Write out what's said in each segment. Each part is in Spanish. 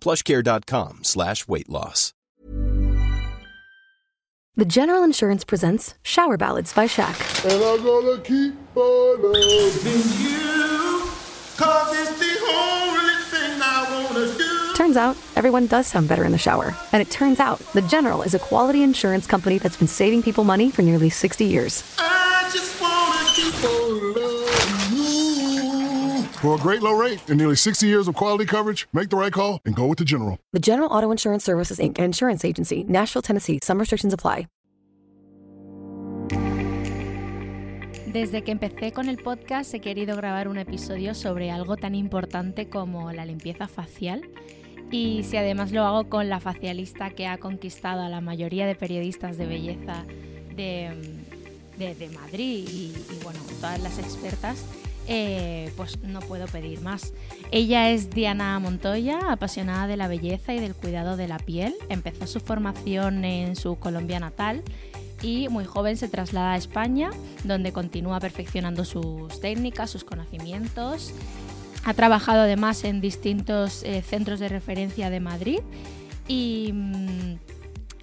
plushcare.com slash weight loss. The General Insurance presents Shower Ballads by Shaq. And I'm gonna keep on loving you. Cause it's the only thing I wanna do. Turns out, everyone does sound better in the shower. And it turns out, The General is a quality insurance company that's been saving people money for nearly 60 years. For a great low rate and nearly 60 years of quality coverage, make the right call and go with the General. The General Auto Insurance Services, Inc., an insurance agency, Nashville, Tennessee. Some restrictions apply. Desde que empecé con el podcast he querido grabar un episodio sobre algo tan importante como la limpieza facial. Y si además lo hago con la facialista que ha conquistado a la mayoría de periodistas de belleza de, de- de Madrid y, y, bueno, todas las expertas, eh, pues no puedo pedir más. Ella es Diana Montoya, apasionada de la belleza y del cuidado de la piel. Empezó su formación en su Colombia natal y muy joven se traslada a España, donde continúa perfeccionando sus técnicas, sus conocimientos. Ha trabajado además en distintos eh, centros de referencia de Madrid y mm,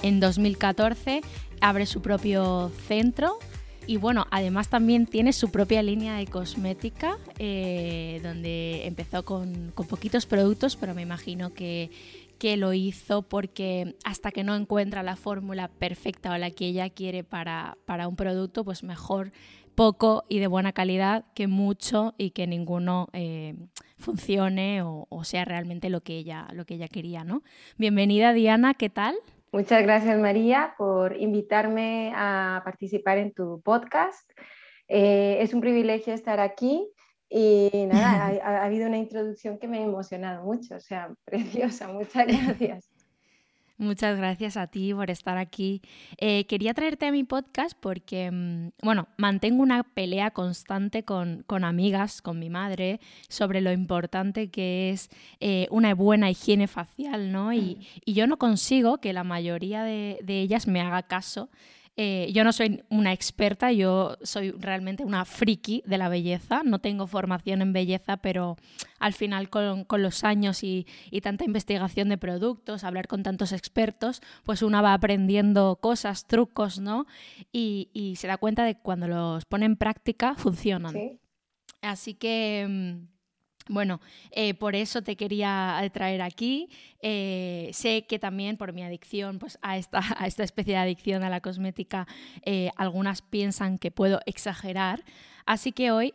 en 2014 abre su propio centro y bueno, además también tiene su propia línea de cosmética eh, donde empezó con, con poquitos productos, pero me imagino que, que lo hizo porque hasta que no encuentra la fórmula perfecta o la que ella quiere para, para un producto, pues mejor poco y de buena calidad que mucho y que ninguno eh, funcione o, o sea realmente lo que ella, lo que ella quería, ¿no? Bienvenida Diana, ¿qué tal? Muchas gracias María por invitarme a participar en tu podcast. Eh, es un privilegio estar aquí y nada, ha, ha habido una introducción que me ha emocionado mucho, o sea, preciosa, muchas gracias. Muchas gracias a ti por estar aquí. Eh, quería traerte a mi podcast porque, mm, bueno, mantengo una pelea constante con, con amigas, con mi madre, sobre lo importante que es eh, una buena higiene facial, ¿no? Y, y yo no consigo que la mayoría de, de ellas me haga caso. Eh, yo no soy una experta, yo soy realmente una friki de la belleza. No tengo formación en belleza, pero al final con, con los años y, y, tanta investigación de productos, hablar con tantos expertos, pues una va aprendiendo cosas, trucos, ¿no? Y, y se da cuenta de que cuando los pone en práctica funcionan. ¿Sí? Así que... Bueno, eh, por eso te quería traer aquí. Eh, sé que también por mi adicción pues, a, esta, especie de adicción a la cosmética, eh, algunas piensan que puedo exagerar. Así que hoy,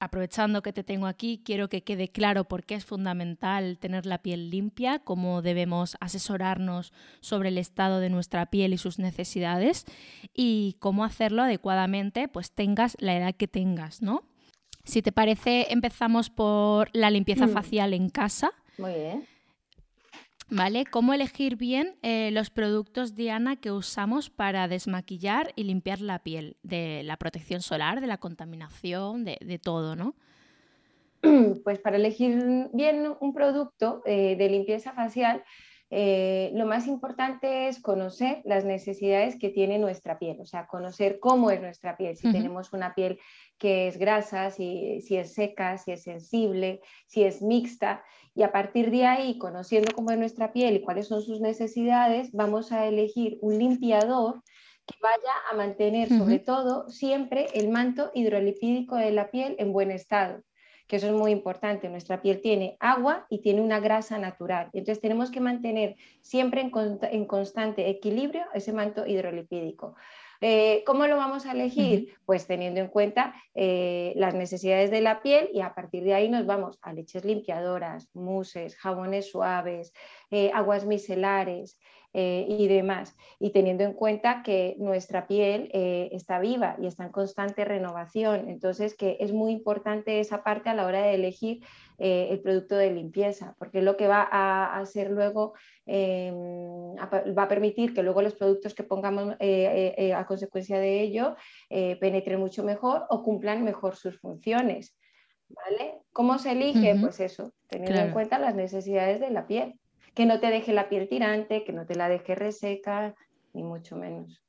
aprovechando que te tengo aquí, quiero que quede claro por qué es fundamental tener la piel limpia, cómo debemos asesorarnos sobre el estado de nuestra piel y sus necesidades y cómo hacerlo adecuadamente, pues tengas la edad que tengas, ¿no? Si te parece, empezamos por la limpieza Mm. facial en casa. Muy bien. ¿Vale? ¿Cómo elegir bien eh, los productos, Diana, que usamos para desmaquillar y limpiar la piel? De la protección solar, de la contaminación, de, de todo, ¿no? Pues para elegir bien un producto eh, de limpieza facial, eh, lo más importante es conocer las necesidades que tiene nuestra piel, o sea, conocer cómo es nuestra piel, si tenemos una piel que es grasa, si, si, es seca, si es sensible, si es mixta, y a partir de ahí, conociendo cómo es nuestra piel y cuáles son sus necesidades, vamos a elegir un limpiador que vaya a mantener sobre todo siempre el manto hidrolipídico de la piel en buen estado que eso es muy importante. Nuestra piel tiene agua y tiene una grasa natural. Entonces tenemos que mantener siempre en, constante equilibrio ese manto hidrolipídico. Eh, ¿Cómo lo vamos a elegir? Pues teniendo en cuenta eh, las necesidades de la piel y a partir de ahí nos vamos a leches limpiadoras, muses, jabones suaves, eh, aguas micelares, eh, y demás. Y teniendo en cuenta que nuestra piel eh, está viva y está en constante renovación. Entonces, que es muy importante esa parte a la hora de elegir eh, el producto de limpieza, porque lo que va a hacer luego, em, va a permitir que luego los productos que pongamos a consecuencia de ello penetren mucho mejor o cumplan mejor sus funciones. ¿Vale? ¿Cómo se elige? Pues eso, teniendo en cuenta las necesidades de la piel que no te deje la piel tirante, que no te la deje reseca, ni mucho menos.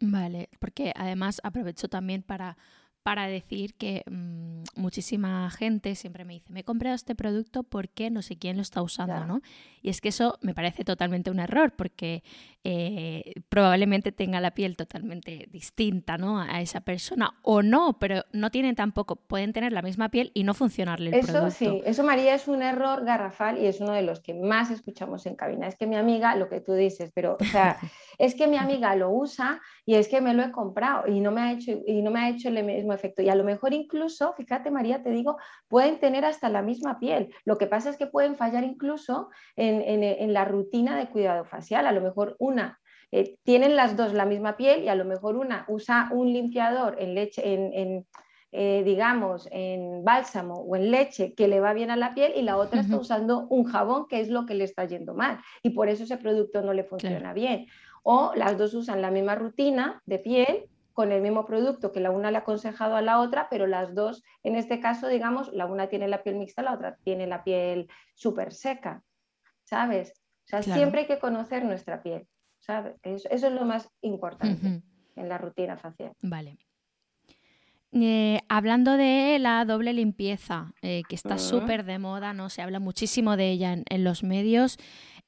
Vale, porque además aprovecho también para para decir que mm, muchísima gente siempre me dice, me he comprado este producto porque no sé quién lo está usando, ¿no? Y es que eso me parece totalmente un error porque eh, probablemente tenga la piel totalmente distinta, ¿no? A esa persona o no, pero no tienen tampoco, pueden tener la misma piel y no funcionarle el eso, sí, eso María es un error garrafal y es uno de los que más escuchamos en cabina. Es que mi amiga, lo que tú dices, pero o sea, es que mi amiga lo usa y es que me lo he comprado y no me ha hecho, y no me ha hecho el mismo efecto. Y a lo mejor incluso, fíjate María, te digo, pueden tener hasta la misma piel. Lo que pasa es que pueden fallar incluso en, la rutina de cuidado facial. A lo mejor una eh, tienen las dos la misma piel y a lo mejor una usa un limpiador en leche, en, eh, digamos, en bálsamo o en leche que le va bien a la piel y la otra está usando un jabón que es lo que le está yendo mal. Y por eso ese producto no le funciona bien. O las dos usan la misma rutina de piel con el mismo producto que la una le ha aconsejado a la otra, pero las dos, en este caso, digamos, la una tiene la piel mixta, la otra tiene la piel súper seca, ¿sabes? O sea, siempre hay que conocer nuestra piel, ¿sabes? Eso, es lo más importante en la rutina facial. Vale. Eh, hablando de la doble limpieza, eh, que está súper de moda, ¿no? Se habla muchísimo de ella en los medios.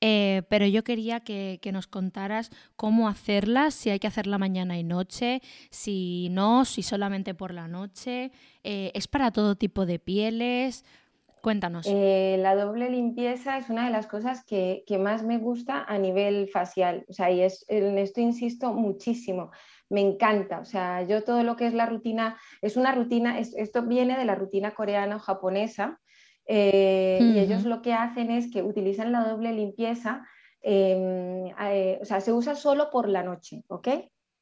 Eh, pero yo quería que, nos contaras cómo hacerla, si hay que hacerla mañana y noche, si no, si solamente por la noche. ¿Es para todo tipo de pieles? Cuéntanos. Eh, la doble limpieza es una de las cosas que, más me gusta a nivel facial. O sea, y es, en esto insisto muchísimo. Me encanta. O sea, yo todo lo que es la rutina, es una rutina, esto viene de la rutina coreana o japonesa, eh, y ellos lo que hacen es que utilizan la doble limpieza, em, eh, o sea, se usa solo por la noche, ¿ok?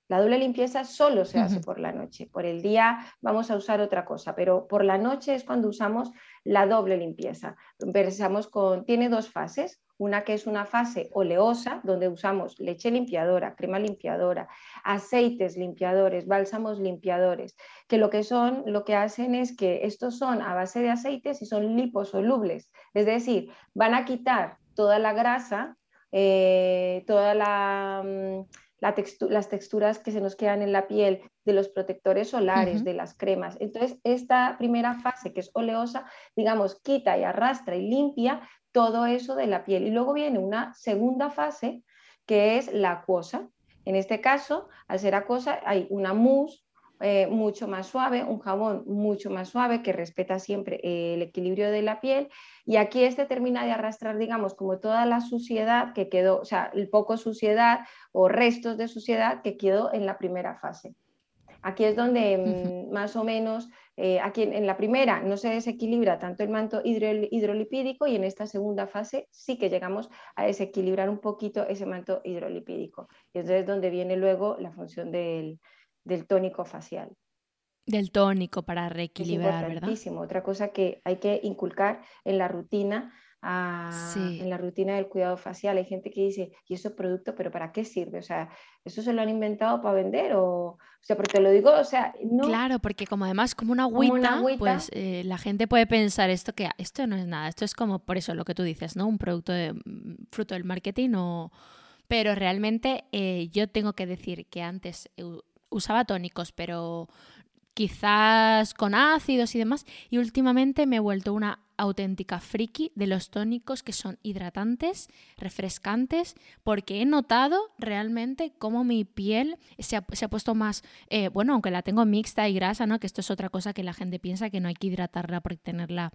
La doble limpieza solo se hace por la noche. Por el día vamos a usar otra cosa, pero por la noche es cuando usamos la doble limpieza. Empezamos con, tiene dos fases. Una que es una fase oleosa, donde usamos leche limpiadora, crema limpiadora, aceites limpiadores, bálsamos limpiadores, que lo que son, lo que hacen es que estos son a base de aceites y son liposolubles, es decir, van a quitar toda la grasa, eh, toda la... Mm, las texturas que se nos quedan en la piel, de los protectores solares, de las cremas. Entonces, esta primera fase, que es oleosa, digamos, quita y arrastra y limpia todo eso de la piel. Y luego viene una segunda fase, que es la acuosa. En este caso, al ser acuosa, hay una mousse eh, mucho más suave, un jabón mucho más suave que respeta siempre el equilibrio de la piel y aquí este termina de arrastrar, digamos, como toda la suciedad que quedó, o sea, el poco suciedad o restos de suciedad que quedó en la primera fase. Aquí es donde mm, más o menos, eh, aquí en, la primera no se desequilibra tanto el manto hidrolipídico y en esta segunda fase sí que llegamos a desequilibrar un poquito ese manto hidrolipídico. Y entonces es donde viene luego la función del, del tónico facial. Del tónico para reequilibrar, es ¿verdad? Otra cosa que hay que inculcar en la rutina en la rutina del cuidado facial. Hay gente que dice, ¿y eso es producto? ¿Pero para qué sirve? O sea, ¿eso se lo han inventado para vender? O, o sea, porque lo digo, o sea, no. Claro, porque como además como una agüita, pues eh, la gente puede pensar esto que esto no es nada, esto es como por eso lo que tú dices, ¿no? Un producto de, mm, fruto del marketing o... Pero realmente eh, yo tengo que decir que antes usaba tónicos, pero quizás con ácidos y demás. Y últimamente me he vuelto una auténtica friki de los tónicos que son hidratantes, refrescantes, porque he notado realmente cómo mi piel se ha, puesto más, eh, bueno, aunque la tengo mixta y grasa, ¿no? Que esto es otra cosa que la gente piensa que no hay que hidratarla por tenerla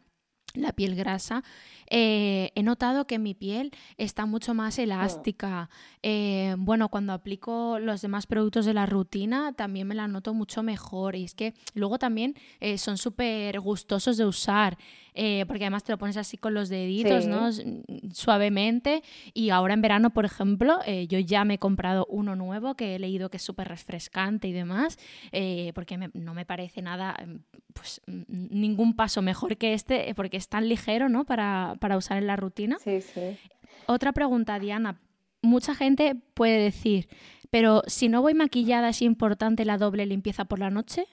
la piel grasa, eh, he notado que mi piel está mucho más elástica. Eh, bueno, cuando aplico los demás productos de la rutina, también me la noto mucho mejor. Y es que luego también eh, son súper gustosos de usar. Eh, porque además te lo pones así con los deditos, ¿no? Suavemente. Y ahora en verano, por ejemplo, eh, yo ya me he comprado uno nuevo que he leído que es súper refrescante y demás, eh, porque no me parece nada, pues ningún paso mejor que este, porque es tan ligero, ¿no? Para, para usar en la rutina. Sí, sí. Otra pregunta, Diana. Mucha gente puede decir, pero si no voy maquillada, ¿es importante la doble limpieza por la noche?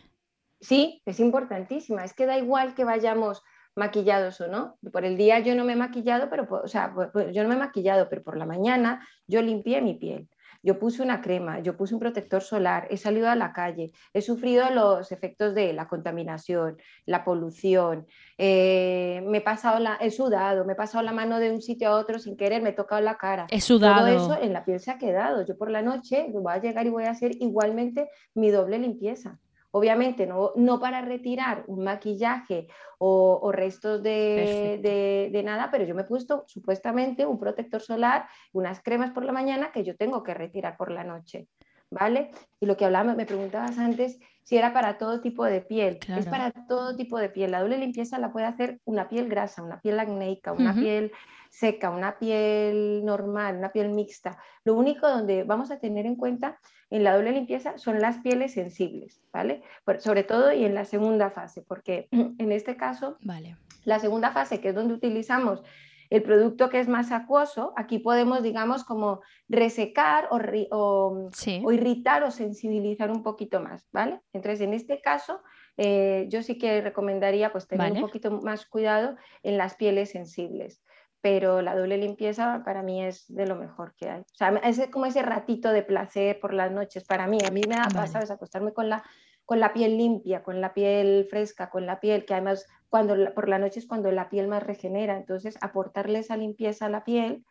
Sí, es importantísima. Es que da igual que vayamos maquillados o no. Por el día yo no me he maquillado, pero, o sea, yo no me he maquillado, pero por la mañana yo limpié mi piel. Yo puse una crema, yo puse un protector solar, he salido a la calle, he sufrido los efectos de la contaminación, la polución, eh, me he pasado la, he sudado, me he pasado la mano de un sitio a otro sin querer, me he tocado la cara. He sudado. Todo eso en la piel se ha quedado. Yo por la noche voy a llegar y voy a hacer igualmente mi doble limpieza. Obviamente no, no para retirar un maquillaje o, restos de, nada, pero yo me he puesto supuestamente un protector solar, unas cremas por la mañana que yo tengo que retirar por la noche. ¿Vale? Y lo que hablaba, me preguntabas antes si era para todo tipo de piel. Es para todo tipo de piel. La doble limpieza la puede hacer una piel grasa, una piel acnéica, una piel seca, una piel normal, una piel mixta. Lo único donde vamos a tener en cuenta en la doble limpieza son las pieles sensibles, ¿vale? sobre todo y en la segunda fase, porque en este caso, vale. la segunda fase, que es donde utilizamos el producto que es más acuoso, aquí podemos, digamos, como resecar o, o, irritar o sensibilizar un poquito más, ¿vale? Entonces, en este caso, eh, yo sí que recomendaría pues tener un poquito más cuidado en las pieles sensibles pero la doble limpieza para mí es de lo mejor que hay. O sea, es como ese ratito de placer por las noches para mí. A mí me ha pasado acostarme con la, con la piel limpia, con la piel fresca, con la piel que además cuando por la noche es cuando la piel más regenera. Entonces, aportarle esa limpieza a la piel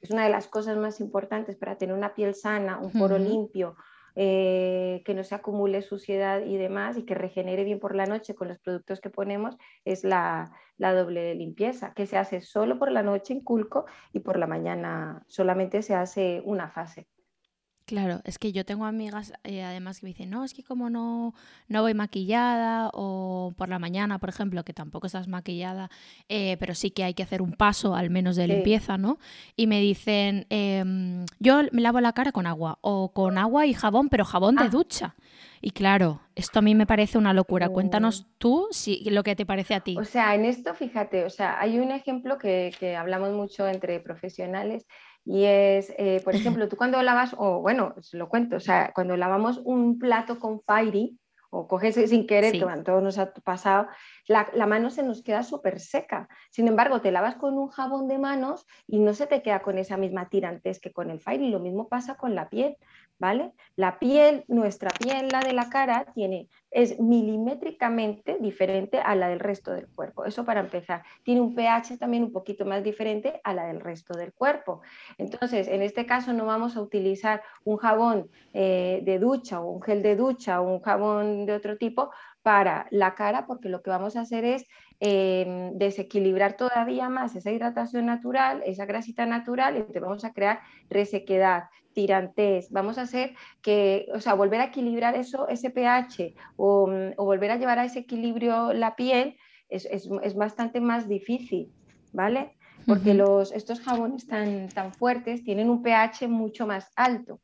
es una de las cosas más importantes para tener una piel sana, un poro limpio, eh, que no se acumule suciedad y demás y que regenere bien por la noche con los productos que ponemos es la, la doble limpieza, que se hace solo por la noche en culco y por la mañana solamente se hace una fase. Claro, es que yo tengo amigas eh, además que me dicen, no, es que como no, no voy maquillada o por la mañana, por ejemplo, que tampoco estás maquillada, eh, pero sí que hay que hacer un paso al menos de limpieza, ¿no? Y me dicen, em, yo me lavo la cara con agua o con agua y jabón, pero jabón de ah. ducha. Y claro, esto a mí me parece una locura. Cuéntanos oh. tú si, lo que te parece a ti. O sea, en esto, fíjate, o sea, hay un ejemplo que, que hablamos mucho entre profesionales y es, eh, por ejemplo, tú cuando lavas, o bueno, os lo cuento, o sea, cuando lavamos un plato con Fairy, o coges sin querer, que todos nos ha pasado, la, la mano se nos queda súper seca. Sin embargo, te lavas con un jabón de manos y no se te queda con esa misma tirantes que con el Fairy. Lo mismo pasa con la piel. ¿vale? La piel, nuestra piel, la de la cara, tiene, es milimétricamente diferente a la del resto del cuerpo. Eso para empezar. Tiene un pH también un poquito más diferente a la del resto del cuerpo. Entonces, en este caso no vamos a utilizar un jabón eh, de ducha o un gel de ducha o un jabón de otro tipo para la cara, porque lo que vamos a hacer es em, desequilibrar todavía más esa hidratación natural, esa grasita natural, y te vamos a crear resequedad, tirantes, vamos a hacer que, o sea, volver a equilibrar eso, ese pH o, volver a llevar a ese equilibrio la piel es, bastante más difícil, ¿vale? Porque los, estos jabones tan, tan fuertes tienen un pH mucho más alto.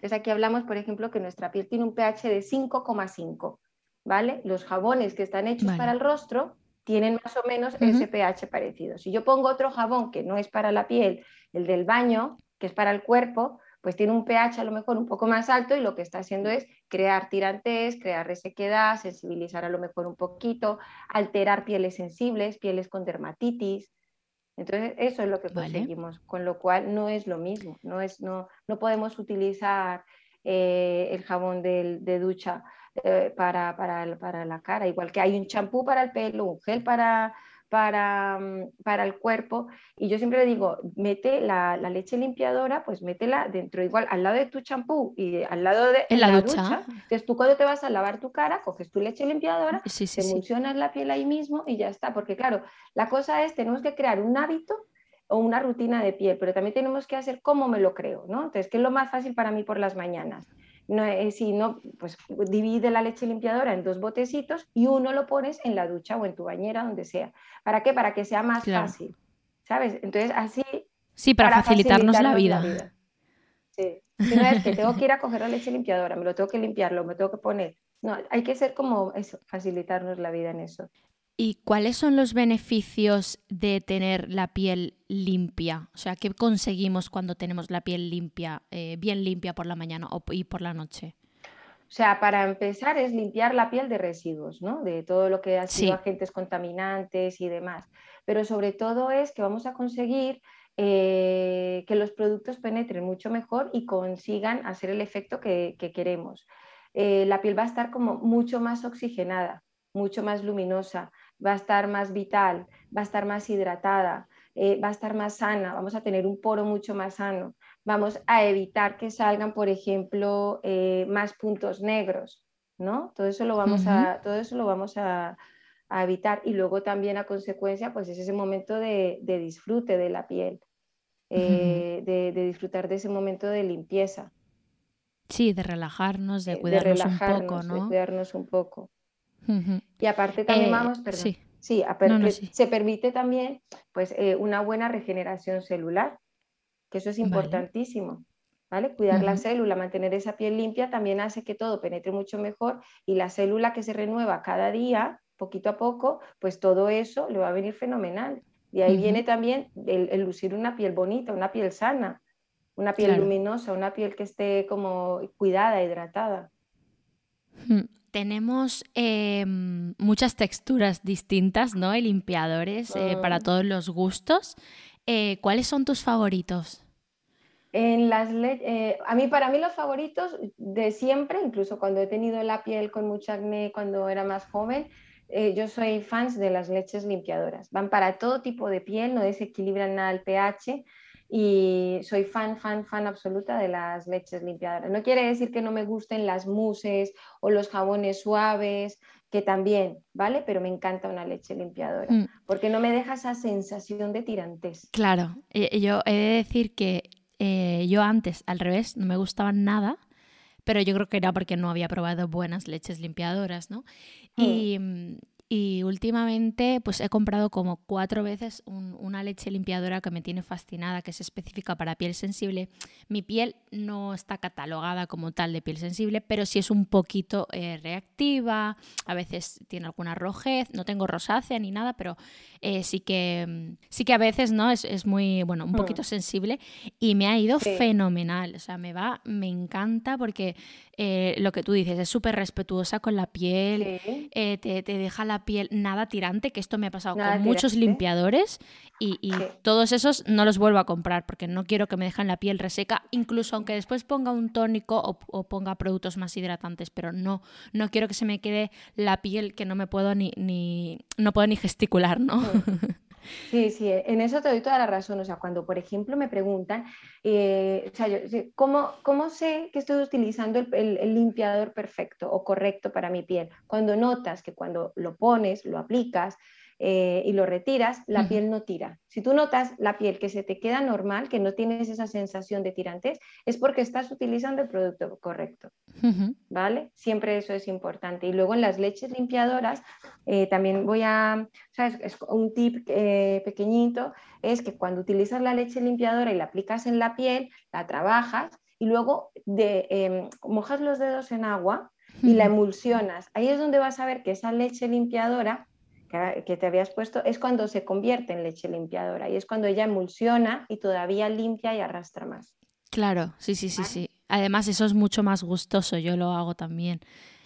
Entonces aquí hablamos, por ejemplo, que nuestra piel tiene un pH de 5,5, ¿vale? Los jabones que están hechos para el rostro tienen más o menos ese pH parecido. Si yo pongo otro jabón que no es para la piel, el del baño, que es para el cuerpo, pues tiene un pH a lo mejor un poco más alto y lo que está haciendo es crear tirantes, crear resequedad, sensibilizar a lo mejor un poquito, alterar pieles sensibles, pieles con dermatitis. Entonces, eso es lo que conseguimos, con lo cual no es lo mismo, no, es, no, no podemos utilizar eh, el jabón de ducha eh, para, para, para, la cara, igual que hay un champú para el pelo, un gel para, para, mm, para el cuerpo. Y yo siempre digo, mete la, la, leche limpiadora, pues métela dentro, igual al lado de tu champú y al lado de ¿En la, ducha? Entonces tú cuando te vas a lavar tu cara, coges tu leche limpiadora, sí, te emulsionas la piel ahí mismo y ya está. Porque claro, la cosa es, tenemos que crear un hábito o una rutina de piel, pero también tenemos que hacer cómo me lo creo, ¿no? Entonces, ¿qué es lo más fácil para mí por las mañanas? No, si no, pues divide la leche limpiadora en dos botecitos y uno lo pones en la ducha o en tu bañera, donde sea. ¿Para qué? Para que sea más fácil, ¿sabes? Entonces, así... Sí, para, facilitarnos, la vida. Sí. no es que tengo que ir a coger la leche limpiadora, me lo tengo que limpiarlo, me tengo que poner. No, hay que ser como eso, facilitarnos la vida en eso. ¿Y cuáles son los beneficios de tener la piel limpia? O sea, ¿qué conseguimos cuando tenemos la piel limpia, eh, bien limpia por la mañana y por la noche? O sea, para empezar es limpiar la piel de residuos, ¿no? De todo lo que ha sido agentes contaminantes y demás. Pero sobre todo es que vamos a conseguir eh, que los productos penetren mucho mejor y consigan hacer el efecto que, queremos. Eh, la piel va a estar como mucho más oxigenada, mucho más luminosa, va a estar más vital, va a estar más hidratada, eh, va a estar más sana, vamos a tener un poro mucho más sano, vamos a evitar que salgan, por ejemplo, eh, más puntos negros, ¿no? Todo eso lo vamos, a, todo eso lo vamos a, evitar y luego también a consecuencia, pues es ese momento de, disfrute de la piel, eh, de, disfrutar de ese momento de limpieza. Sí, de relajarnos, de cuidarnos un poco, ¿no? De cuidarnos un poco. Y aparte también eh, vamos, perdón. Sí, se permite también pues, eh, una buena regeneración celular, que eso es importantísimo. ¿Vale? Cuidar la célula, mantener esa piel limpia también hace que todo penetre mucho mejor y la célula que se renueva cada día, poquito a poco, pues todo eso le va a venir fenomenal. Y ahí viene también el, lucir una piel bonita, una piel sana, una piel luminosa, una piel que esté como cuidada, hidratada tenemos em, muchas texturas distintas, ¿no? Y limpiadores eh, para ah. todos los gustos. Eh, ¿Cuáles son tus favoritos? En las eh, a mí, para mí los favoritos de siempre, incluso cuando he tenido la piel con mucha acné cuando era más joven, yo soy fans de las leches limpiadoras. Van para todo tipo de piel, no desequilibran nada el pH y soy fan, fan, fan absoluta de las leches limpiadoras. No quiere decir que no me gusten las muses o los jabones suaves, que también, ¿vale? Pero me encanta una leche limpiadora, mm. porque no me deja esa sensación de tirantes. Claro, eh, yo he de decir que eh, yo antes, al revés, no me gustaban nada, pero yo creo que era porque no había probado buenas leches limpiadoras, ¿no? Mm. Y, mm, y últimamente pues he comprado como cuatro veces una leche limpiadora que me tiene fascinada, que es específica para piel sensible. Mi piel no está catalogada como tal de piel sensible, pero sí es un poquito eh, reactiva, a veces tiene alguna rojez, no tengo rosácea ni nada, pero eh, sí, que, mm, sí que a veces no es, es muy, bueno, un poquito mm. sensible y me ha ido fenomenal. O sea, me va, me encanta porque eh, lo que tú dices, es súper respetuosa con la piel, te, te deja la piel nada tirante, que esto me ha pasado con muchos limpiadores y, todos esos no los vuelvo a comprar porque no quiero que me dejen la piel reseca, incluso aunque después ponga un tónico o, ponga productos más hidratantes, pero no, no quiero que se me quede la piel que no me puedo ni, ni no puedo ni gesticular, ¿no? Sí, sí, en eso te doy toda la razón. O sea, cuando, por ejemplo, me preguntan, eh, o sea, ¿cómo, ¿cómo, sé que estoy utilizando el, limpiador perfecto o correcto para mi piel? Cuando notas que cuando lo pones, lo aplicas, eh, y lo retiras, la piel no tira. Si tú notas la piel que se te queda normal, que no tienes esa sensación de tirantes, es porque estás utilizando el producto correcto. ¿Vale? Siempre eso es importante. Y luego en las leches limpiadoras, eh, también voy a, ¿sabes? Es un tip eh, pequeñito, es que cuando utilizas la leche limpiadora y la aplicas en la piel, la trabajas y luego de, em, mojas los dedos en agua y la emulsionas. Ahí es donde vas a ver que esa leche limpiadora que, te habías puesto, es cuando se convierte en leche limpiadora y es cuando ella emulsiona y todavía limpia y arrastra más. Claro, sí, sí, sí, sí. Además, eso es mucho más gustoso, yo lo hago también.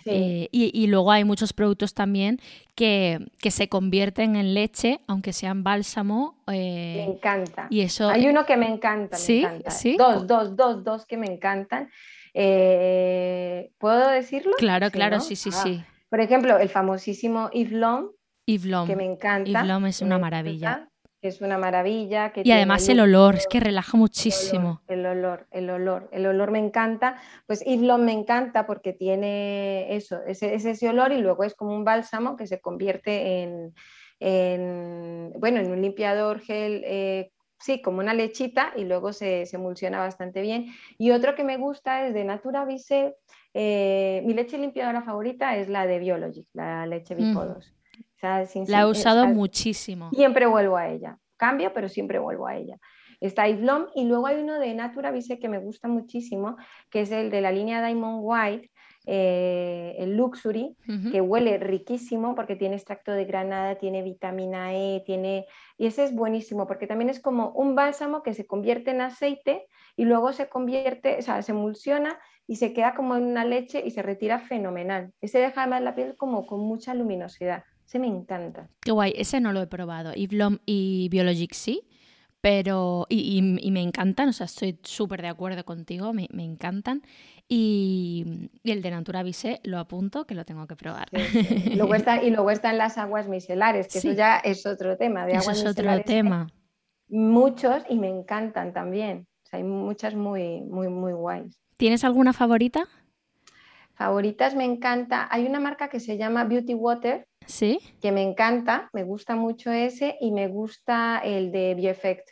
Eh, y, luego hay muchos productos también que, se convierten en leche, aunque sean bálsamo. Eh, me encanta. Y eso... Hay uno que me encanta. ¿Sí? ¿Sí? Dos, dos, dos, dos que me encantan. Eh, ¿Puedo decirlo? Claro, claro, sí, sí, ah. sí. Por ejemplo, el famosísimo Yves Lom, Yves que me encanta. Es una maravilla es una maravilla. Que y además el olor, es que relaja muchísimo. El olor, el olor, el olor, me encanta. Pues Yves me encanta porque tiene eso, ese, ese olor y luego es como un bálsamo que se convierte en, bueno, en un limpiador gel. Eh, sí, como una lechita y luego se, emulsiona bastante bien. Y otro que me gusta es de Natura Vise. Eh, mi leche limpiadora favorita es la de Biologic, la leche Bipodos. La he usado muchísimo. Siempre vuelvo a ella. Cambio, pero siempre vuelvo a ella. Está Islom y luego hay uno de Natura Vise que me gusta muchísimo, que es el de la línea Diamond White, eh, el Luxury, que huele riquísimo porque tiene extracto de granada, tiene vitamina E, tiene... Y ese es buenísimo porque también es como un bálsamo que se convierte en aceite y luego se convierte, o sea, se emulsiona y se queda como en una leche y se retira fenomenal. Ese deja además la piel como con mucha luminosidad. Se me encanta. Qué guay, ese no lo he probado. Ivlom y Biologic sí, pero. Y, me encantan, o sea, estoy súper de acuerdo contigo, me, encantan. Y, el de Natura Vise lo apunto, que lo tengo que probar. y luego están las aguas micelares, que eso ya es otro tema. De eso es otro tema. Muchos y me encantan también. O sea, hay muchas muy, muy, muy guays. ¿Tienes alguna favorita? Favoritas me encanta. Hay una marca que se llama Beauty Water, ¿Sí? que me encanta, me gusta mucho ese y me gusta el de Bioeffect,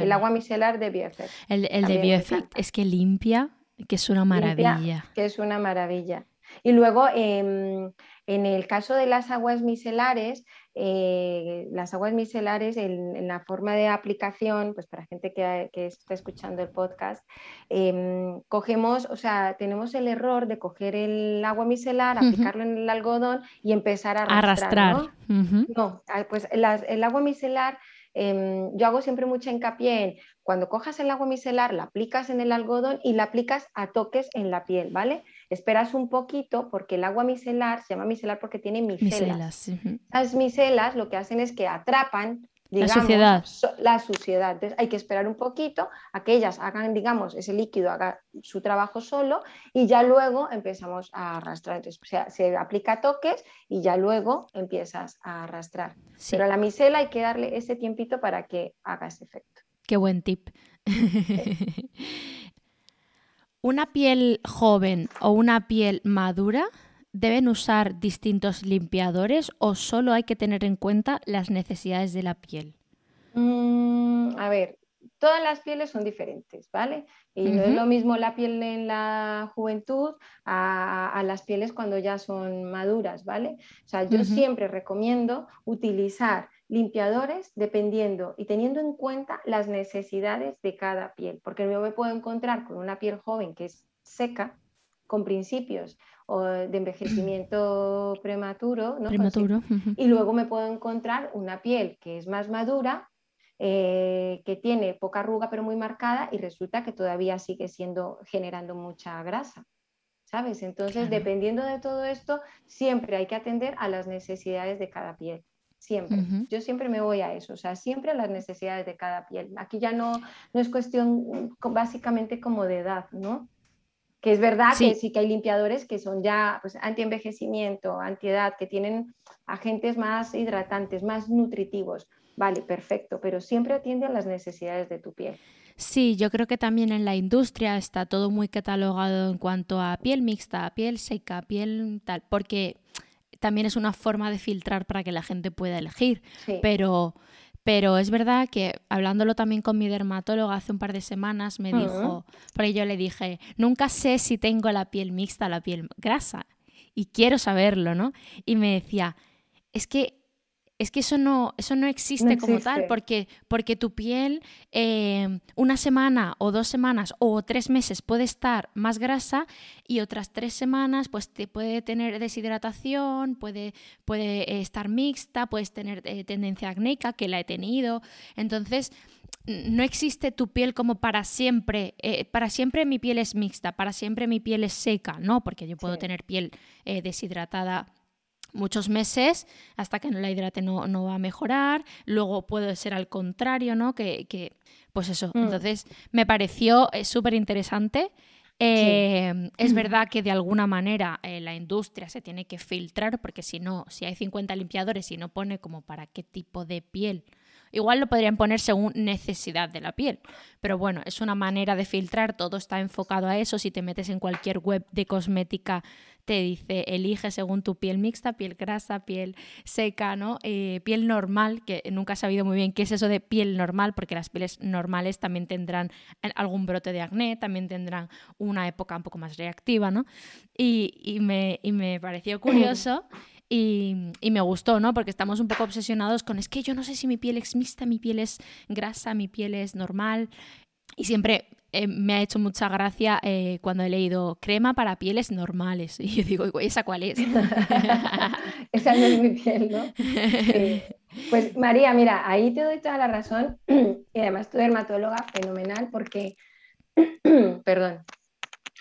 el agua micelar de Bioeffect. El, de Bioeffect es que limpia, que es una maravilla. que es una maravilla. Y luego, em, en el caso de las aguas micelares, eh, las aguas micelares en, la forma de aplicación, pues para gente que, está escuchando el podcast, em, cogemos, o sea, tenemos el error de coger el agua micelar, aplicarlo en el algodón y empezar a arrastrar. ¿no? no, ah, pues el agua micelar Em, yo hago siempre mucha hincapié en cuando cojas el agua micelar, la aplicas en el algodón y la aplicas a toques en la piel, ¿vale? Esperas un poquito porque el agua micelar se llama micelar porque tiene micelas. Las micelas lo que hacen es que atrapan la suciedad. la suciedad. Entonces hay que esperar un poquito a que ellas hagan, digamos, ese líquido haga su trabajo solo y ya luego empezamos a arrastrar. Entonces se aplica toques y ya luego empiezas a arrastrar. Pero a la micela hay que darle ese tiempito para que haga ese efecto. Qué buen tip. ¿Una piel joven o una piel madura ¿Deben usar distintos limpiadores o solo hay que tener en cuenta las necesidades de la piel? Mm, a ver, todas las pieles son diferentes, ¿vale? Y no es lo mismo la piel en la juventud a, las pieles cuando ya son maduras, ¿vale? O sea, yo siempre recomiendo utilizar limpiadores dependiendo y teniendo en cuenta las necesidades de cada piel, porque yo me puedo encontrar con una piel joven que es seca, con principios de envejecimiento prematuro, ¿no? y luego me puedo encontrar una piel que es más madura, eh, que tiene poca arruga pero muy marcada y resulta que todavía sigue siendo generando mucha grasa. ¿Sabes? Entonces, dependiendo de todo esto, siempre hay que atender a las necesidades de cada piel. Siempre. Yo siempre me voy a eso, o sea, siempre a las necesidades de cada piel. Aquí ya no, no es cuestión básicamente como de edad, ¿no? que es verdad que sí que hay limpiadores que son ya pues, anti-envejecimiento, antiedad, que tienen agentes más hidratantes, más nutritivos. Vale, perfecto, pero siempre atiende a las necesidades de tu piel. Sí, yo creo que también en la industria está todo muy catalogado en cuanto a piel mixta, piel seca, piel tal, porque también es una forma de filtrar para que la gente pueda elegir, pero pero es verdad que hablándolo también con mi dermatólogo hace un par de semanas me dijo, porque yo le dije, nunca sé si tengo la piel mixta o la piel grasa y quiero saberlo, ¿no? Y me decía, es que es que eso no, eso no existe como tal, porque, porque tu piel eh, una semana o dos semanas o tres meses puede estar más grasa y otras tres semanas pues te puede tener deshidratación, puede, puede estar mixta, puedes tener eh, tendencia acnéica, que la he tenido. Entonces, no existe tu piel como para siempre. Eh, para siempre mi piel es mixta, para siempre mi piel es seca, ¿no? Porque yo puedo tener piel eh, deshidratada muchos meses hasta que la hidrate no, no, va a mejorar. Luego puede ser al contrario, ¿no? Que, pues eso. Mm. Entonces me pareció eh, súper interesante. Es verdad que de alguna manera la industria se tiene que filtrar porque si no, si hay 50 limpiadores y no pone como para qué tipo de piel Igual lo podrían poner según necesidad de la piel. Pero bueno, es una manera de filtrar, todo está enfocado a eso. Si te metes en cualquier web de cosmética, te dice elige según tu piel mixta, piel grasa, piel seca, ¿no? Eh, piel normal, que nunca he sabido muy bien qué es eso de piel normal, porque las pieles normales también tendrán algún brote de acné, también tendrán una época un poco más reactiva, ¿no? Y, me, y me pareció curioso y, me gustó, ¿no? Porque estamos un poco obsesionados con, es que yo no sé si mi piel es mixta, mi piel es grasa, mi piel es normal. Y siempre eh, me ha hecho mucha gracia eh, cuando he leído crema para pieles normales. Y yo digo, ¿esa cuál es? Esa no es mi piel, ¿no? Pues María, mira, ahí te doy toda la razón. Y además tu dermatóloga, fenomenal, porque, perdón,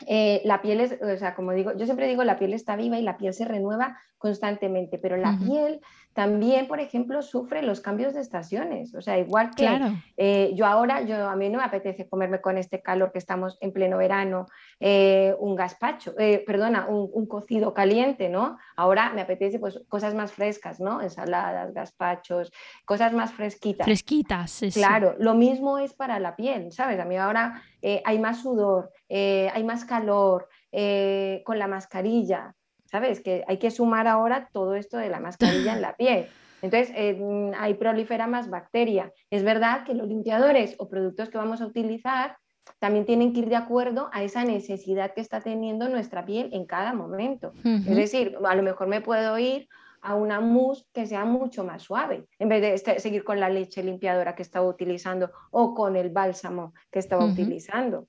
eh, la piel es, o sea, como digo, yo siempre digo, la piel está viva y la piel se renueva constantemente, pero la piel también, por ejemplo, sufre los cambios de estaciones. O sea, igual que eh, yo ahora, yo, a mí no me apetece comerme con este calor que estamos en pleno verano, eh, un gazpacho, eh, perdona, un, cocido caliente, ¿no? Ahora me apetece pues cosas más frescas, ¿no? Ensaladas, gazpachos, cosas más fresquitas. Fresquitas, sí. Claro, lo mismo es para la piel, ¿sabes? A mí ahora hay más sudor, hay más calor con la mascarilla. ¿Sabes? Que hay que sumar ahora todo esto de la mascarilla en la piel. Entonces, eh, ahí prolifera más bacteria. Es verdad que los limpiadores o productos que vamos a utilizar también tienen que ir de acuerdo a esa necesidad que está teniendo nuestra piel en cada momento. Es decir, a lo mejor me puedo ir a una mousse que sea mucho más suave, en vez de este, seguir con la leche limpiadora que estaba utilizando o con el bálsamo que estaba utilizando.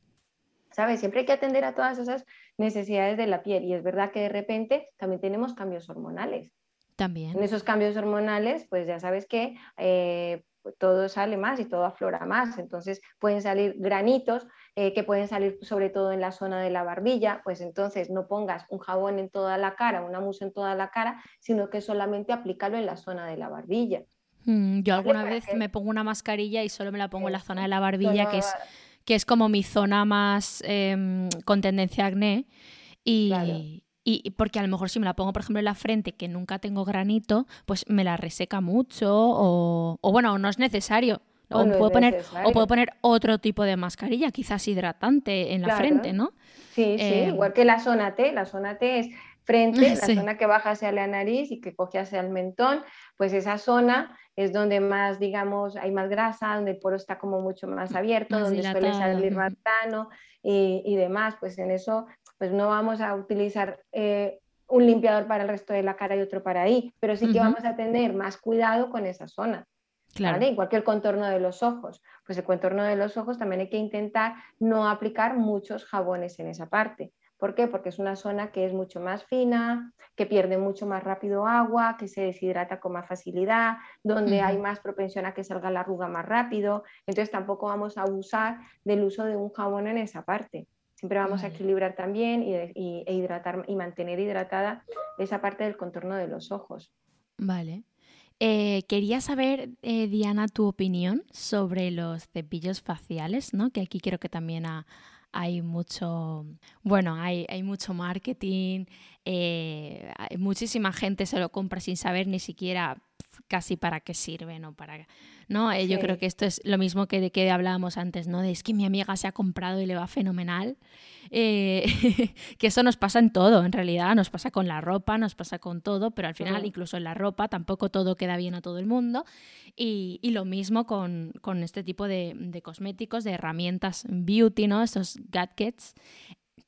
¿Sabes? Siempre hay que atender a todas esas necesidades de la piel y es verdad que de repente también tenemos cambios hormonales. También. En esos cambios hormonales, pues ya sabes que eh, todo sale más y todo aflora más. Entonces pueden salir granitos eh, que pueden salir sobre todo en la zona de la barbilla. Pues entonces no pongas un jabón en toda la cara, una mousse en toda la cara, sino que solamente aplícalo en la zona de la barbilla. Mm, yo alguna vez me pongo una mascarilla y solo me la pongo en la zona de la barbilla, que es que es como mi zona más em, con tendencia a acné. Y, y, porque a lo mejor si me la pongo, por ejemplo, en la frente, que nunca tengo granito, pues me la reseca mucho o, o bueno, no es necesario. O, puedo poner, o puedo poner otro tipo de mascarilla, quizás hidratante en la frente, ¿no? Sí, sí, em, igual que la zona T. La zona T es frente, la zona que baja hacia la nariz y que coge hacia el mentón, pues esa zona es donde más, digamos, hay más grasa, donde el poro está como mucho más abierto, donde suele salir ratano y, y, demás, pues en eso pues no vamos a utilizar eh, un limpiador para el resto de la cara y otro para ahí, pero sí que vamos a tener más cuidado con esa zona. Claro. Igual que el contorno de los ojos. Pues el contorno de los ojos también hay que intentar no aplicar muchos jabones en esa parte. ¿Por qué? Porque es una zona que es mucho más fina, que pierde mucho más rápido agua, que se deshidrata con más facilidad, donde hay más propensión a que salga la arruga más rápido. Entonces tampoco vamos a abusar del uso de un jabón en esa parte. Siempre vamos a equilibrar también y, e hidratar y mantener hidratada esa parte del contorno de los ojos. Vale. Eh, quería saber, eh, Diana, tu opinión sobre los cepillos faciales, ¿no? Que aquí creo que también ha, hay mucho, bueno, hay, hay mucho marketing, eh, muchísima gente se lo compra sin saber ni siquiera casi para qué sirven o para no eh, yo creo que esto es lo mismo que de que hablábamos antes no de es que mi amiga se ha comprado y le va fenomenal eh, que eso nos pasa en todo en realidad. Nos pasa con la ropa nos pasa con todo pero al final incluso en la ropa tampoco todo queda bien a todo el mundo. Y, lo mismo con, este tipo de, de, cosméticos de herramientas beauty no estos gadgets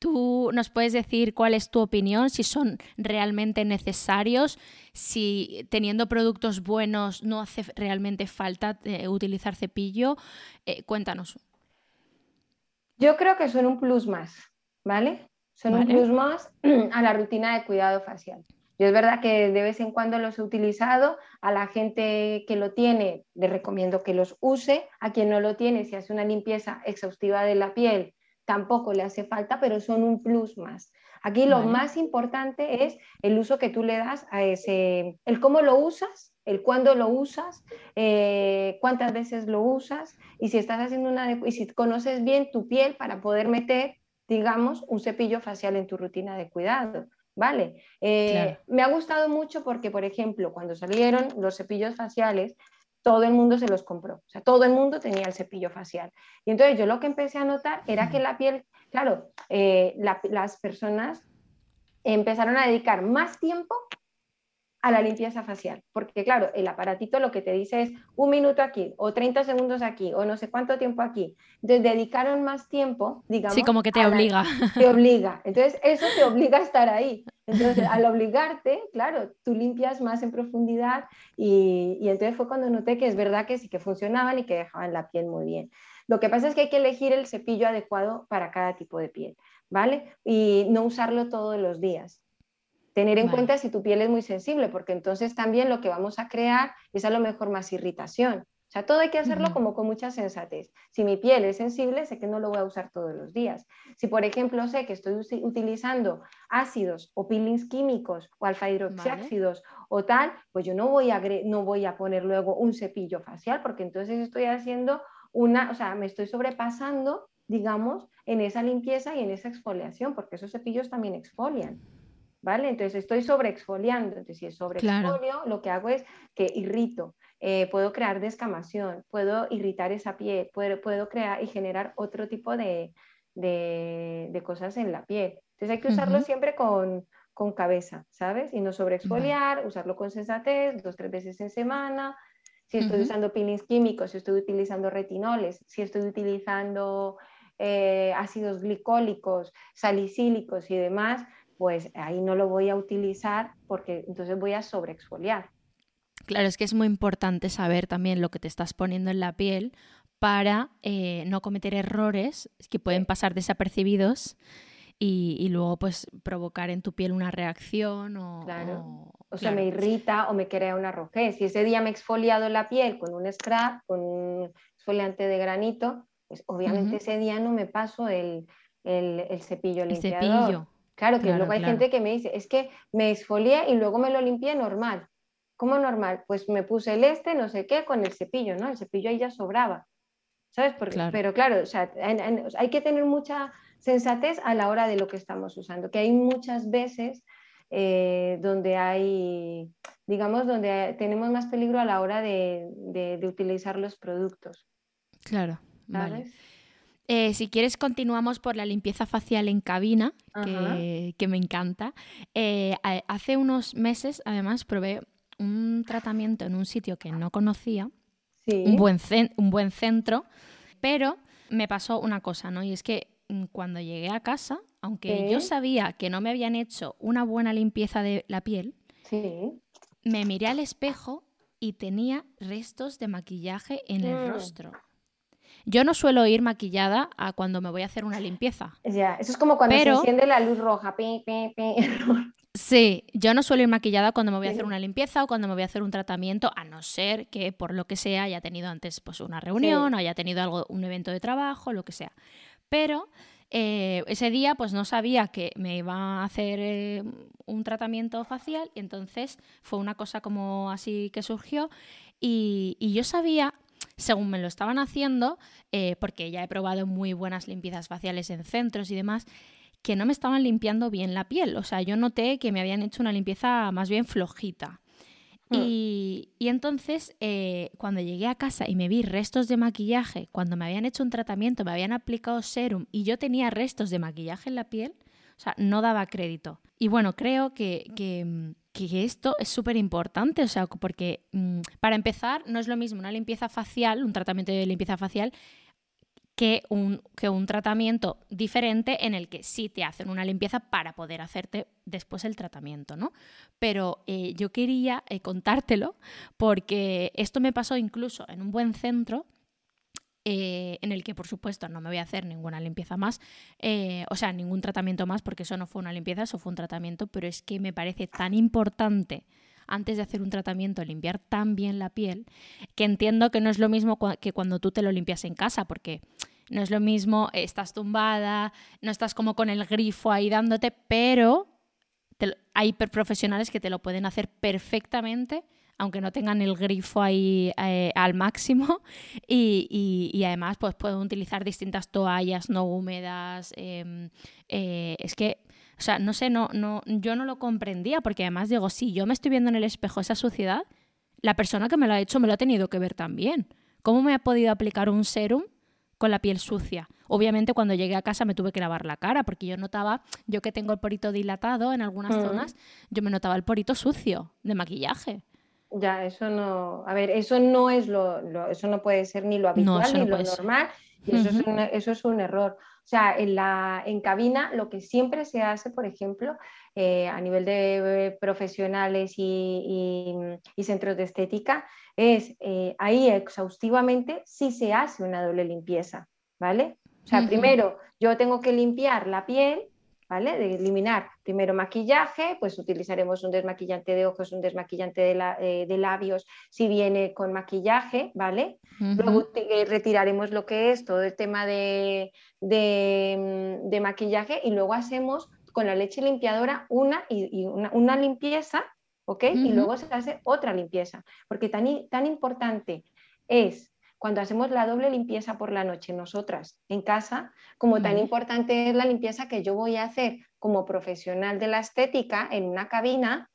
¿Tú nos puedes decir cuál es tu opinión, si son realmente necesarios, si teniendo productos buenos no hace realmente falta eh, utilizar cepillo? Eh, cuéntanos. Yo creo que son un plus más, ¿vale? Son un plus más a la rutina de cuidado facial. Yo es verdad que de vez en cuando los he utilizado, a la gente que lo tiene le recomiendo que los use, a quien no lo tiene, si hace una limpieza exhaustiva de la piel, tampoco le hace falta, pero son un plus más. Aquí lo más importante es el uso que tú le das a ese, el cómo lo usas, el cuándo lo usas, eh, cuántas veces lo usas y si estás haciendo una y si conoces bien tu piel para poder meter, digamos, un cepillo facial en tu rutina de cuidado. ¿vale? Eh, me ha gustado mucho porque, por ejemplo, cuando salieron los cepillos faciales, todo el mundo se los compró, o sea, todo el mundo tenía el cepillo facial. Y entonces yo lo que empecé a notar era que la piel, claro, eh, las personas empezaron a dedicar más tiempo a la limpieza facial, porque claro, el aparatito lo que te dice es un minuto aquí o 30 segundos aquí o no sé cuánto tiempo aquí. Entonces dedicaron más tiempo, digamos. Sí, como que te obliga. te obliga. Entonces eso te obliga a estar ahí. Entonces al obligarte, claro, tú limpias más en profundidad y, y entonces fue cuando noté que es verdad que sí que funcionaban y que dejaban la piel muy bien. Lo que pasa es que hay que elegir el cepillo adecuado para cada tipo de piel, ¿vale? Y no usarlo todos los días. Tener en cuenta si tu piel es muy sensible, porque entonces también lo que vamos a crear es a lo mejor más irritación. O sea, todo hay que hacerlo como con mucha sensatez. Si mi piel es sensible, sé que no lo voy a usar todos los días. Si, por ejemplo, sé que estoy utilizando ácidos o peelings químicos o alfa hidroxiácidos o tal, pues yo no voy, a, no voy a poner luego un cepillo facial, porque entonces estoy haciendo una, o sea, me estoy sobrepasando, digamos, en esa limpieza y en esa exfoliación, porque esos cepillos también exfolian. ¿Vale? Entonces estoy sobreexfoliando, entonces si es sobreexfolio, lo que hago es que irrito, eh, puedo crear descamación, puedo irritar esa piel, puedo, puedo crear y generar otro tipo de, de, cosas en la piel. Entonces hay que usarlo siempre con, con, cabeza, ¿sabes? Y no sobreexfoliar, usarlo con sensatez, dos, tres veces en semana. Si estoy usando peelings químicos, si estoy utilizando retinoles, si estoy utilizando eh, ácidos glicólicos, salicílicos y demás, pues ahí no lo voy a utilizar porque entonces voy a sobreexfoliar. Claro, es que es muy importante saber también lo que te estás poniendo en la piel para eh, no cometer errores que pueden pasar desapercibidos y, luego pues provocar en tu piel una reacción o... Claro. O, sea, me irrita o me crea una rojez. Si ese día me he exfoliado la piel con un scrap, con un exfoliante de granito, pues obviamente ese día no me paso el, el, cepillo limpiador. Cepillo. Claro, que luego hay gente que me dice, es que me exfolié y luego me lo limpié normal. ¿Cómo normal? Pues me puse el este, no sé qué, con el cepillo, ¿no? El cepillo ahí ya sobraba. ¿Sabes? Pero claro, o sea, hay que tener mucha sensatez a la hora de lo que estamos usando, que hay muchas veces eh, donde hay, digamos, donde tenemos más peligro a la hora de, de utilizar los productos. Claro, ¿sabes? Eh, si quieres, continuamos por la limpieza facial en cabina, que, me encanta. Eh, hace unos meses, además, probé un tratamiento en un sitio que no conocía, un, buen un buen centro, pero me pasó una cosa, ¿no? Y es que mm, cuando llegué a casa, aunque yo sabía que no me habían hecho una buena limpieza de la piel, me miré al espejo y tenía restos de maquillaje en el mm. rostro. Yo no suelo ir maquillada a cuando me voy a hacer una limpieza. Ya, eso es como cuando se enciende la luz roja. sí, yo no suelo ir maquillada cuando me voy a hacer una limpieza o cuando me voy a hacer un tratamiento, a no ser que por lo que sea haya tenido antes pues, una reunión o haya tenido algo, un evento de trabajo, lo que sea. Pero eh, ese día pues no sabía que me iba a hacer eh, un tratamiento facial y entonces fue una cosa como así que surgió y, y yo sabía según me lo estaban haciendo, eh, porque ya he probado muy buenas limpiezas faciales en centros y demás, que no me estaban limpiando bien la piel. O sea, yo noté que me habían hecho una limpieza más bien flojita. Hmm. Y, entonces, eh, cuando llegué a casa y me vi restos de maquillaje, cuando me habían hecho un tratamiento, me habían aplicado serum y yo tenía restos de maquillaje en la piel, o sea, no daba crédito. Y bueno, creo que, que, esto es súper importante, o sea, porque mm, para empezar, no es lo mismo una limpieza facial, un tratamiento de limpieza facial, que un, que un tratamiento diferente en el que sí te hacen una limpieza para poder hacerte después el tratamiento, ¿no? Pero eh, yo quería eh, contártelo porque esto me pasó incluso en un buen centro eh, en el que por supuesto no me voy a hacer ninguna limpieza más, o sea, ningún tratamiento más, porque eso no fue una limpieza, eso fue un tratamiento, pero es que me parece tan importante antes de hacer un tratamiento limpiar tan bien la piel, que entiendo que no es lo mismo que cuando tú te lo limpias en casa, porque no es lo mismo, estás tumbada, no estás como con el grifo ahí dándote, pero hay profesionales que te lo pueden hacer perfectamente aunque no tengan el grifo ahí eh, al máximo y, además pues pueden utilizar distintas toallas no húmedas em, eh, es que o sea, no sé, no, no, yo no lo comprendía porque además digo, si yo me estoy viendo en el espejo esa suciedad, la persona que me lo ha hecho me lo ha tenido que ver también. ¿Cómo me ha podido aplicar un serum con la piel sucia? Obviamente cuando llegué a casa me tuve que lavar la cara porque yo notaba, yo que tengo el porito dilatado en algunas zonas, yo me notaba el porito sucio de maquillaje. Ya, eso no, a ver, eso no es lo, eso no puede ser ni lo habitual ni lo normal, y eso, es un, eso es un error. O sea, en, la, en cabina lo que siempre se hace, por ejemplo, eh, a nivel de profesionales y, centros de estética, es eh, ahí exhaustivamente si se hace una doble limpieza, ¿vale? O sea, primero yo tengo que limpiar la piel ¿vale? De eliminar primero maquillaje, pues utilizaremos un desmaquillante de ojos, un desmaquillante de, eh, labios si viene con maquillaje, ¿vale? Luego eh, retiraremos lo que es todo el tema de, mm, de, maquillaje y luego hacemos con la leche limpiadora una, y, una, limpieza, ¿ok? Y luego se hace otra limpieza, porque tan, tan importante es cuando hacemos la doble limpieza por la noche nosotras en casa, como tan importante es la limpieza que yo voy a hacer como profesional de la estética en una cabina,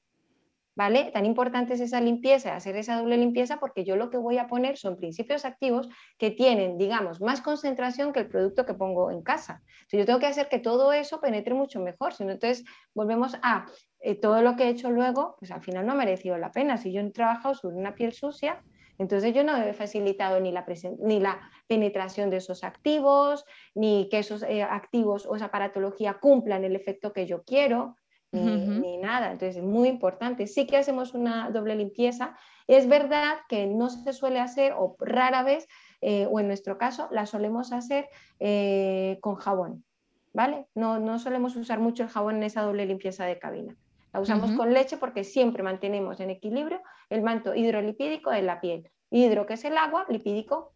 ¿vale? Tan importante es esa limpieza, hacer esa doble limpieza, porque yo lo que voy a poner son principios activos que tienen, digamos, más concentración que el producto que pongo en casa. Entonces, yo tengo que hacer que todo eso penetre mucho mejor, si no, entonces volvemos a eh, todo lo que he hecho luego, pues al final no ha merecido la pena. Si yo he trabajado sobre una piel sucia, entonces yo no he facilitado ni la, ni la penetración de esos activos, ni que esos eh, activos o esa aparatología cumplan el efecto que yo quiero, ni, nada. Entonces es muy importante. Sí que hacemos una doble limpieza. Es verdad que no se suele hacer o rara vez, eh, o en nuestro caso, la solemos hacer eh, con jabón. ¿Vale? No, no solemos usar mucho el jabón en esa doble limpieza de cabina. La usamos con leche porque siempre mantenemos en equilibrio el manto hidrolipídico de la piel. Hidro, que es el agua, lipídico,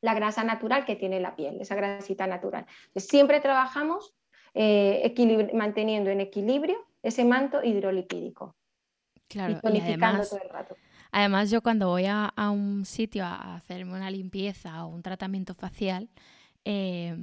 la grasa natural que tiene la piel, esa grasita natural. siempre trabajamos eh, manteniendo en equilibrio ese manto hidrolipídico. Claro, y, además, todo el rato. Además, yo cuando voy a, un sitio a hacerme una limpieza o un tratamiento facial, eh,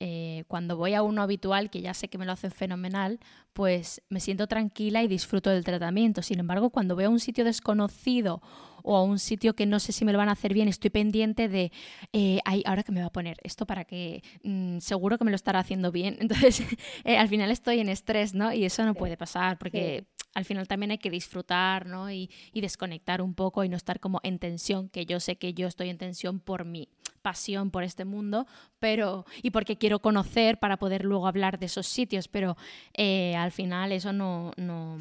eh, cuando voy a uno habitual, que ya sé que me lo hacen fenomenal, pues me siento tranquila y disfruto del tratamiento. Sin embargo, cuando voy a un sitio desconocido o a un sitio que no sé si me lo van a hacer bien, estoy pendiente de, eh, ahora que me va a poner esto para que mm, seguro que me lo estará haciendo bien. Entonces, eh, al final estoy en estrés, ¿no? Y eso no puede pasar porque al final también hay que disfrutar, ¿no? Y, y desconectar un poco y no estar como en tensión, que yo sé que yo estoy en tensión por mí pasión por este mundo, pero y porque quiero conocer para poder luego hablar de esos sitios, pero eh, al final eso no, no.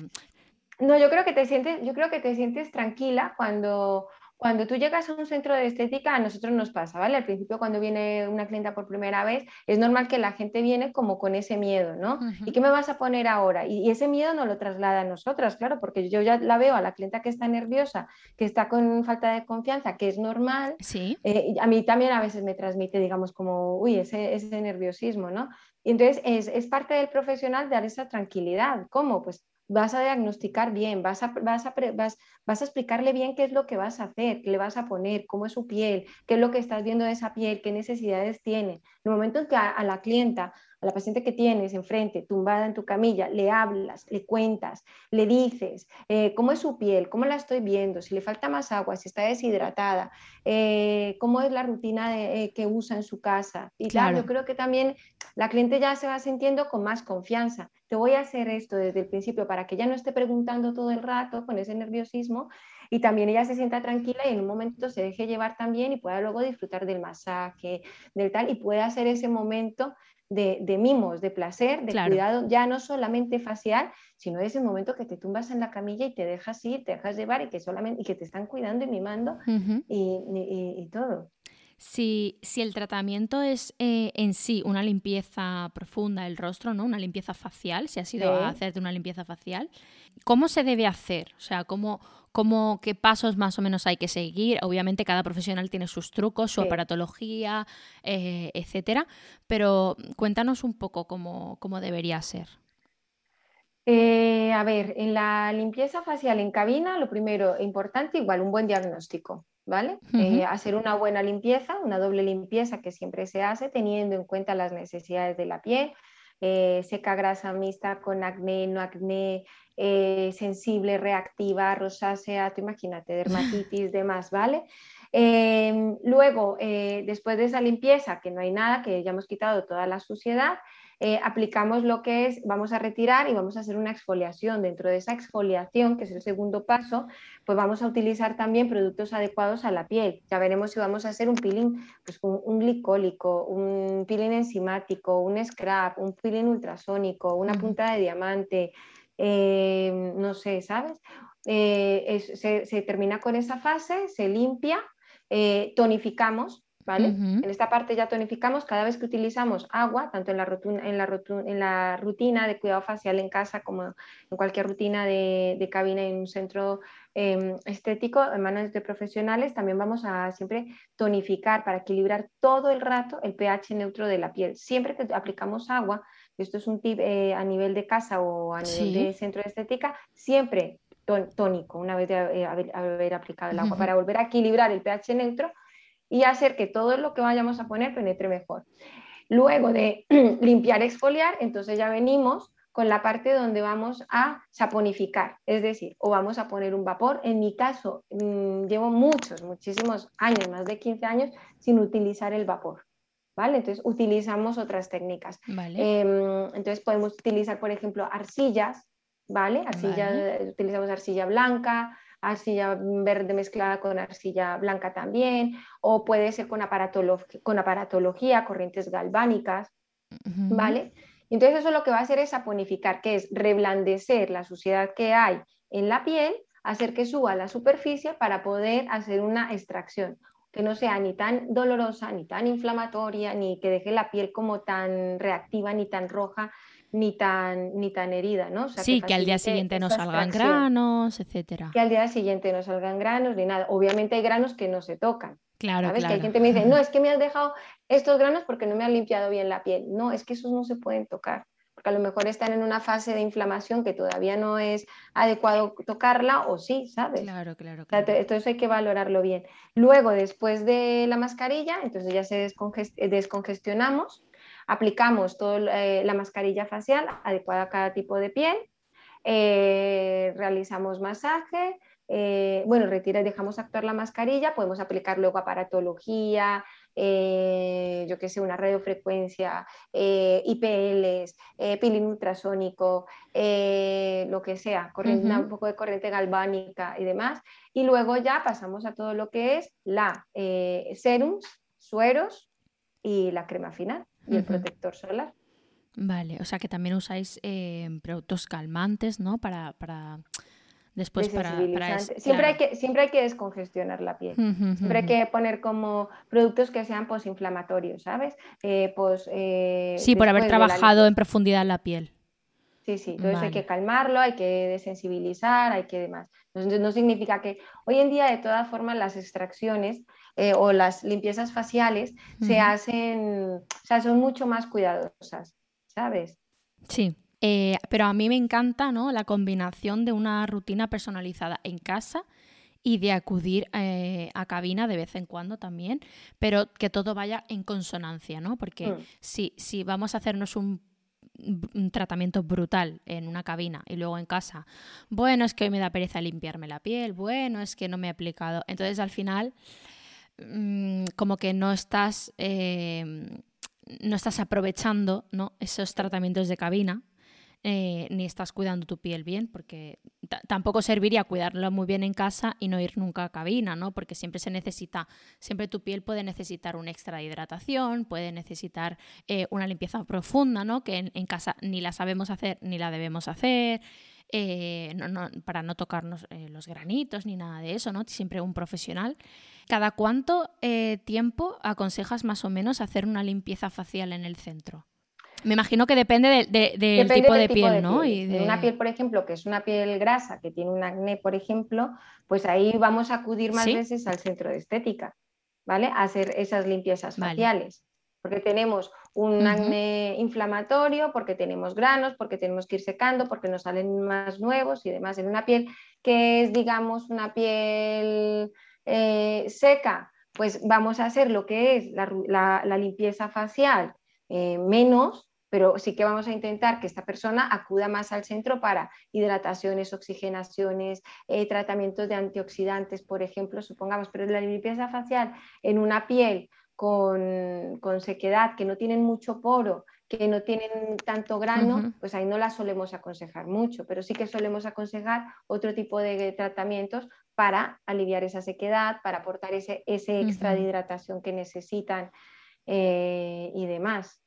No, yo creo que te sientes, yo creo que te sientes tranquila cuando cuando tú llegas a un centro de estética, a nosotros nos pasa, ¿vale? Al principio, cuando viene una clienta por primera vez, es normal que la gente viene como con ese miedo, ¿no? ¿Y qué me vas a poner ahora? Y, ese miedo no lo traslada a nosotras, claro, porque yo ya la veo a la clienta que está nerviosa, que está con falta de confianza, que es normal. Sí. Eh, a mí también a veces me transmite, digamos, como, uy, ese, ese nerviosismo, ¿no? Y entonces es, es parte del profesional dar esa tranquilidad. ¿Cómo? Pues vas a diagnosticar bien, vas a, vas, a, vas, vas a, explicarle bien qué es lo que vas a hacer, qué le vas a poner, cómo es su piel, qué es lo que estás viendo de esa piel, qué necesidades tiene. En el momento en que a la clienta a la paciente que tienes enfrente, tumbada en tu camilla, le hablas, le cuentas, le dices eh, cómo es su piel, cómo la estoy viendo, si le falta más agua, si está deshidratada, eh, cómo es la rutina eh, que usa en su casa. Y claro. yo creo que también la cliente ya se va sintiendo con más confianza. Te voy a hacer esto desde el principio para que ya no esté preguntando todo el rato con ese nerviosismo y también ella se sienta tranquila y en un momento se deje llevar también y pueda luego disfrutar del masaje, del tal, y pueda hacer ese momento de, mimos, de placer, de cuidado, ya no solamente facial, sino ese momento que te tumbas en la camilla y te dejas ir, te dejas llevar y que solamente y que te están cuidando y mimando y, todo. Si, si, el tratamiento es eh, en sí una limpieza profunda del rostro, ¿no? Una limpieza facial, si has ido a hacerte una limpieza facial, ¿cómo se debe hacer? O sea, ¿cómo, cómo, qué pasos más o menos hay que seguir. Obviamente cada profesional tiene sus trucos, su aparatología, eh, etcétera, pero cuéntanos un poco cómo, cómo debería ser. Eh, a ver, en la limpieza facial en cabina, lo primero importante, igual un buen diagnóstico, ¿vale? Eh, hacer una buena limpieza, una doble limpieza que siempre se hace teniendo en cuenta las necesidades de la piel, seca grasa mixta con acné, no acné, eh, sensible, reactiva, rosácea, tú imagínate, dermatitis, demás, ¿vale? Em, luego, eh, después de esa limpieza, que no hay nada, que ya hemos quitado toda la suciedad, eh, aplicamos lo que es, vamos a retirar y vamos a hacer una exfoliación. Dentro de esa exfoliación, que es el segundo paso, pues vamos a utilizar también productos adecuados a la piel. Ya veremos si vamos a hacer un peeling, pues un, glicólico, un peeling enzimático, un scrap, un peeling ultrasónico, una punta de diamante, eh, no sé, ¿sabes? Eh, se, termina con esa fase, se limpia, eh, tonificamos, ¿vale? En esta parte ya tonificamos cada vez que utilizamos agua, tanto en la, en la, en la rutina de cuidado facial en casa como en cualquier rutina de, cabina en un centro em, estético, en manos de profesionales, también vamos a siempre tonificar para equilibrar todo el rato el pH neutro de la piel. Siempre que aplicamos agua, esto es un tip eh, a nivel de casa o a nivel de centro de estética, siempre tónico, una vez de eh, haber, aplicado el agua, para volver a equilibrar el pH neutro y hacer que todo lo que vayamos a poner penetre mejor. Luego de limpiar, exfoliar, entonces ya venimos con la parte donde vamos a saponificar, es decir, o vamos a poner un vapor. En mi caso, mm, llevo muchos, muchísimos años, más de 15 años, sin utilizar el vapor. Entonces utilizamos otras técnicas. Em, entonces podemos utilizar, por ejemplo, arcillas, ¿vale? Arcilla, Utilizamos arcilla blanca, arcilla verde mezclada con arcilla blanca también, o puede ser con, con aparatología, corrientes galvánicas, ¿vale? Entonces eso lo que va a hacer es saponificar, que es reblandecer la suciedad que hay en la piel, hacer que suba a la superficie para poder hacer una extracción que no sea ni tan dolorosa, ni tan inflamatoria, ni que deje la piel como tan reactiva, ni tan roja, ni tan, ni tan herida, ¿no? sí, que, al día siguiente no salgan granos, etcétera. Que al día siguiente no salgan granos ni nada. Obviamente hay granos que no se tocan. Claro, ¿sabes? Que hay gente que me dice, no, es que me has dejado estos granos porque no me han limpiado bien la piel. No, es que esos no se pueden tocar porque a lo mejor están en una fase de inflamación que todavía no es adecuado tocarla o sí, ¿sabes? Claro, claro. entonces hay que valorarlo bien. Luego, después de la mascarilla, entonces ya se descongestionamos, aplicamos toda eh, la mascarilla facial adecuada a cada tipo de piel, eh, realizamos masaje, eh, bueno, retira y dejamos actuar la mascarilla, podemos aplicar luego aparatología, eh, yo que sé, una radiofrecuencia, eh, IPLs, peeling ultrasónico, lo que sea, corriente, un poco de corriente galvánica y demás. Y luego ya pasamos a todo lo que es la serums, sueros y la crema final y el protector solar. Vale, o sea que también usáis productos calmantes, ¿no? para después para, siempre, hay que, siempre hay que descongestionar la piel. siempre hay que poner como productos que sean posinflamatorios, ¿sabes? Eh, pues, eh, sí, por haber trabajado en profundidad la piel. Sí, sí, entonces hay que calmarlo, hay que desensibilizar, hay que demás. Entonces, no significa que hoy en día, de todas formas, las extracciones eh, o las limpiezas faciales se hacen, o sea, son mucho más cuidadosas, ¿sabes? Sí. Eh, pero a mí me encanta ¿no? la combinación de una rutina personalizada en casa y de acudir eh, a cabina de vez en cuando también, pero que todo vaya en consonancia, ¿no? Porque mm. si, si vamos a hacernos un tratamiento brutal en una cabina y luego en casa, bueno, es que hoy me da pereza limpiarme la piel, bueno, es que no me he aplicado. Entonces al final, mm, como que no estás, eh, no estás aprovechando esos tratamientos de cabina eh, ni estás cuidando tu piel bien porque tampoco serviría cuidarlo muy bien en casa y no ir nunca a cabina, ¿no? Porque siempre se necesita, siempre tu piel puede necesitar un extra de hidratación, puede necesitar eh, una limpieza profunda, ¿no? Que en, casa ni la sabemos hacer ni la debemos hacer. Eh, para no tocarnos eh, los granitos ni nada de eso, ¿no? Siempre un profesional. ¿Cada cuánto tiempo aconsejas más o menos hacer una limpieza facial en el centro? Me imagino que depende del tipo, de, piel, ¿no? Y de... Una piel, por ejemplo, que es una piel grasa, que tiene un acné, por ejemplo, pues ahí vamos a acudir más veces al centro de estética, ¿vale? A hacer esas limpiezas faciales. Porque tenemos un acné inflamatorio, porque tenemos granos, porque tenemos que ir secando, porque nos salen más nuevos y demás. En una piel que es, digamos, una piel eh, seca, pues vamos a hacer lo que es la, limpieza facial eh, menos, pero sí que vamos a intentar que esta persona acuda más al centro para hidrataciones, oxigenaciones, eh, tratamientos de antioxidantes, por ejemplo, supongamos, pero la limpieza facial en una piel con, sequedad, que no tienen mucho poro, que no tienen tanto grano, pues ahí no la solemos aconsejar mucho, pero sí que solemos aconsejar otro tipo de tratamientos para aliviar esa sequedad, para aportar ese, ese extra de hidratación que necesitan eh, y demás.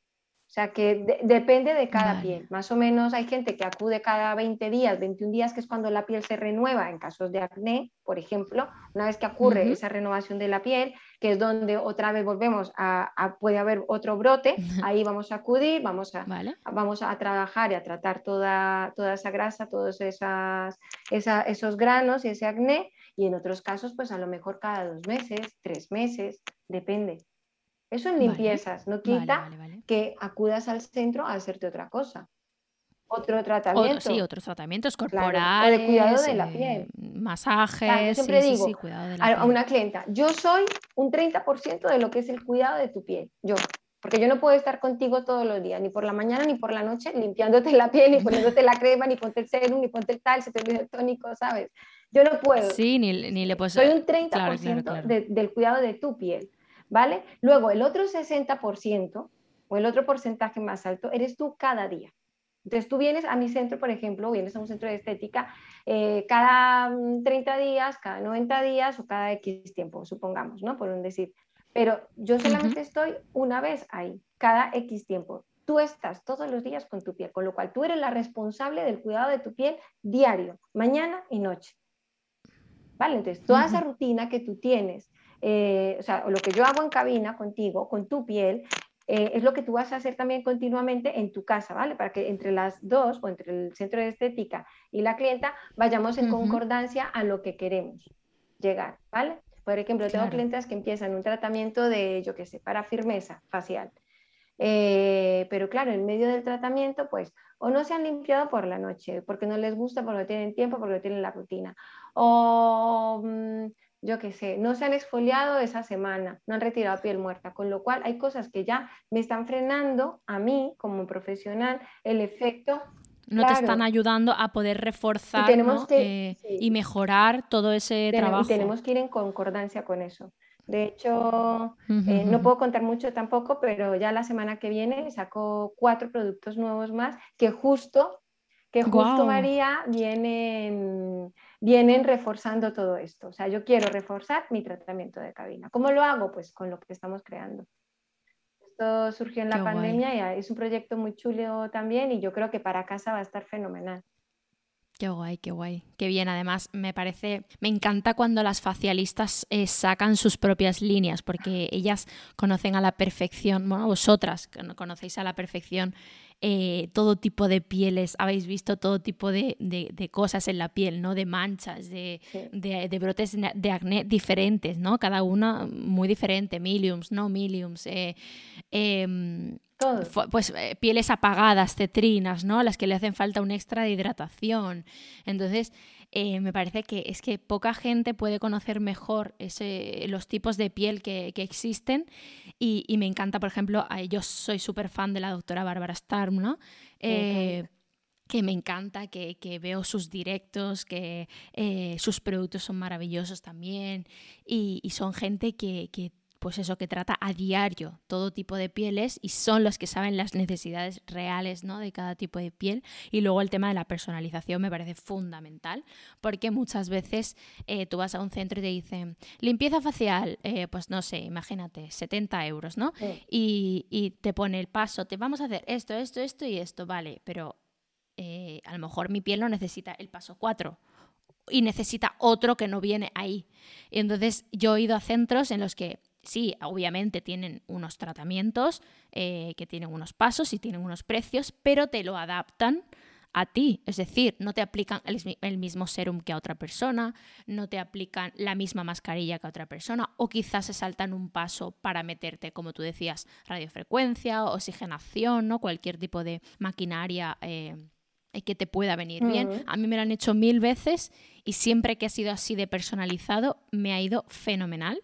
O sea que depende de cada piel. Más o menos hay gente que acude cada 20 días, 21 días, que es cuando la piel se renueva en casos de acné, por ejemplo. Una vez que ocurre esa renovación de la piel, que es donde otra vez volvemos a, puede haber otro brote, ahí vamos a acudir, vamos a, vamos a trabajar y a tratar toda, toda esa grasa, todos esas, esos granos y ese acné. Y en otros casos, pues a lo mejor cada dos meses, tres meses, depende. Eso en limpiezas, no quita que acudas al centro a hacerte otra cosa. Otro tratamiento. sí, otros tratamientos corporales. o de cuidado de la piel. Masajes. siempre digo a, una clienta, yo soy un 30% de lo que es el cuidado de tu piel. Yo. Porque yo no puedo estar contigo todos los días, ni por la mañana ni por la noche, limpiándote la piel, ni poniéndote la crema, ni ponte el serum, ni ponte el tal, se te olvida el tónico, ¿sabes? Yo no puedo. Sí, ni, le puedo... Soy un 30% del cuidado de tu piel. ¿Vale? Luego, el otro 60% o el otro porcentaje más alto eres tú cada día. Entonces tú vienes a mi centro, por ejemplo, vienes a un centro de estética eh, cada 30 mm, días, cada 90 días o cada X tiempo, supongamos, ¿no? Por un decir. Pero yo solamente estoy una vez ahí, cada X tiempo. Tú estás todos los días con tu piel, con lo cual tú eres la responsable del cuidado de tu piel diario, mañana y noche. ¿Vale? Entonces, toda esa rutina que tú tienes eh, o sea, lo que yo hago en cabina contigo, con tu piel, eh, es lo que tú vas a hacer también continuamente en tu casa, ¿vale? Para que entre las dos o entre el centro de estética y la clienta vayamos en concordancia a lo que queremos llegar, ¿vale? Por ejemplo, tengo clientes que empiezan un tratamiento de, yo qué sé, para firmeza facial. Eh, pero claro, en medio del tratamiento, pues, o no se han limpiado por la noche, porque no les gusta, porque no tienen tiempo, porque no tienen la rutina, o mm, yo qué sé, no se han exfoliado esa semana, no han retirado piel muerta, con lo cual hay cosas que ya me están frenando a mí como profesional el efecto. No te están ayudando a poder reforzar y, eh, y mejorar todo ese trabajo. Y tenemos que ir en concordancia con eso. De hecho, eh, no puedo contar mucho tampoco, pero ya la semana que viene saco cuatro productos nuevos más que justo, que justo María vienen vienen reforzando todo esto. O sea, yo quiero reforzar mi tratamiento de cabina. ¿Cómo lo hago? Pues con lo que estamos creando. Esto surgió en la pandemia y es un proyecto muy chulo también y yo creo que para casa va a estar fenomenal. Qué guay, qué guay. Qué bien, además me parece, me encanta cuando las facialistas eh, sacan sus propias líneas, porque ellas conocen a la perfección, bueno, vosotras conocéis a la perfección eh, todo tipo de pieles, habéis visto todo tipo de, cosas en la piel, ¿no? De manchas, de, brotes de acné diferentes, ¿no? Cada una muy diferente, miliums, no miliums, eh, em, pues eh, pieles apagadas, cetrinas, ¿no? Las que le hacen falta un extra de hidratación. Entonces, eh, me parece que es que poca gente puede conocer mejor ese, los tipos de piel que, existen. Y, me encanta, por ejemplo, yo soy súper fan de la doctora Bárbara Starm, ¿no? Eh, que me encanta, que, veo sus directos, que eh, sus productos son maravillosos también. Y, son gente que, pues eso, que trata a diario todo tipo de pieles y son los que saben las necesidades reales ¿no? de cada tipo de piel. Y luego el tema de la personalización me parece fundamental, porque muchas veces eh, tú vas a un centro y te dicen, limpieza facial, eh, pues no sé, imagínate, 70 euros, ¿no? Y, y, te pone el paso, te vamos a hacer esto, esto, esto y esto, vale, pero eh, a lo mejor mi piel no necesita el paso 4 y necesita otro que no viene ahí. Y entonces yo he ido a centros en los que sí, obviamente tienen unos tratamientos, eh, que tienen unos pasos y tienen unos precios, pero te lo adaptan a ti. Es decir, no te aplican el, mismo serum que a otra persona, no te aplican la misma mascarilla que a otra persona, o quizás se saltan un paso para meterte, como tú decías, radiofrecuencia, oxigenación, ¿no? cualquier tipo de maquinaria. Eh, que te pueda venir bien. A mí me lo han hecho mil veces y siempre que ha sido así de personalizado me ha ido fenomenal.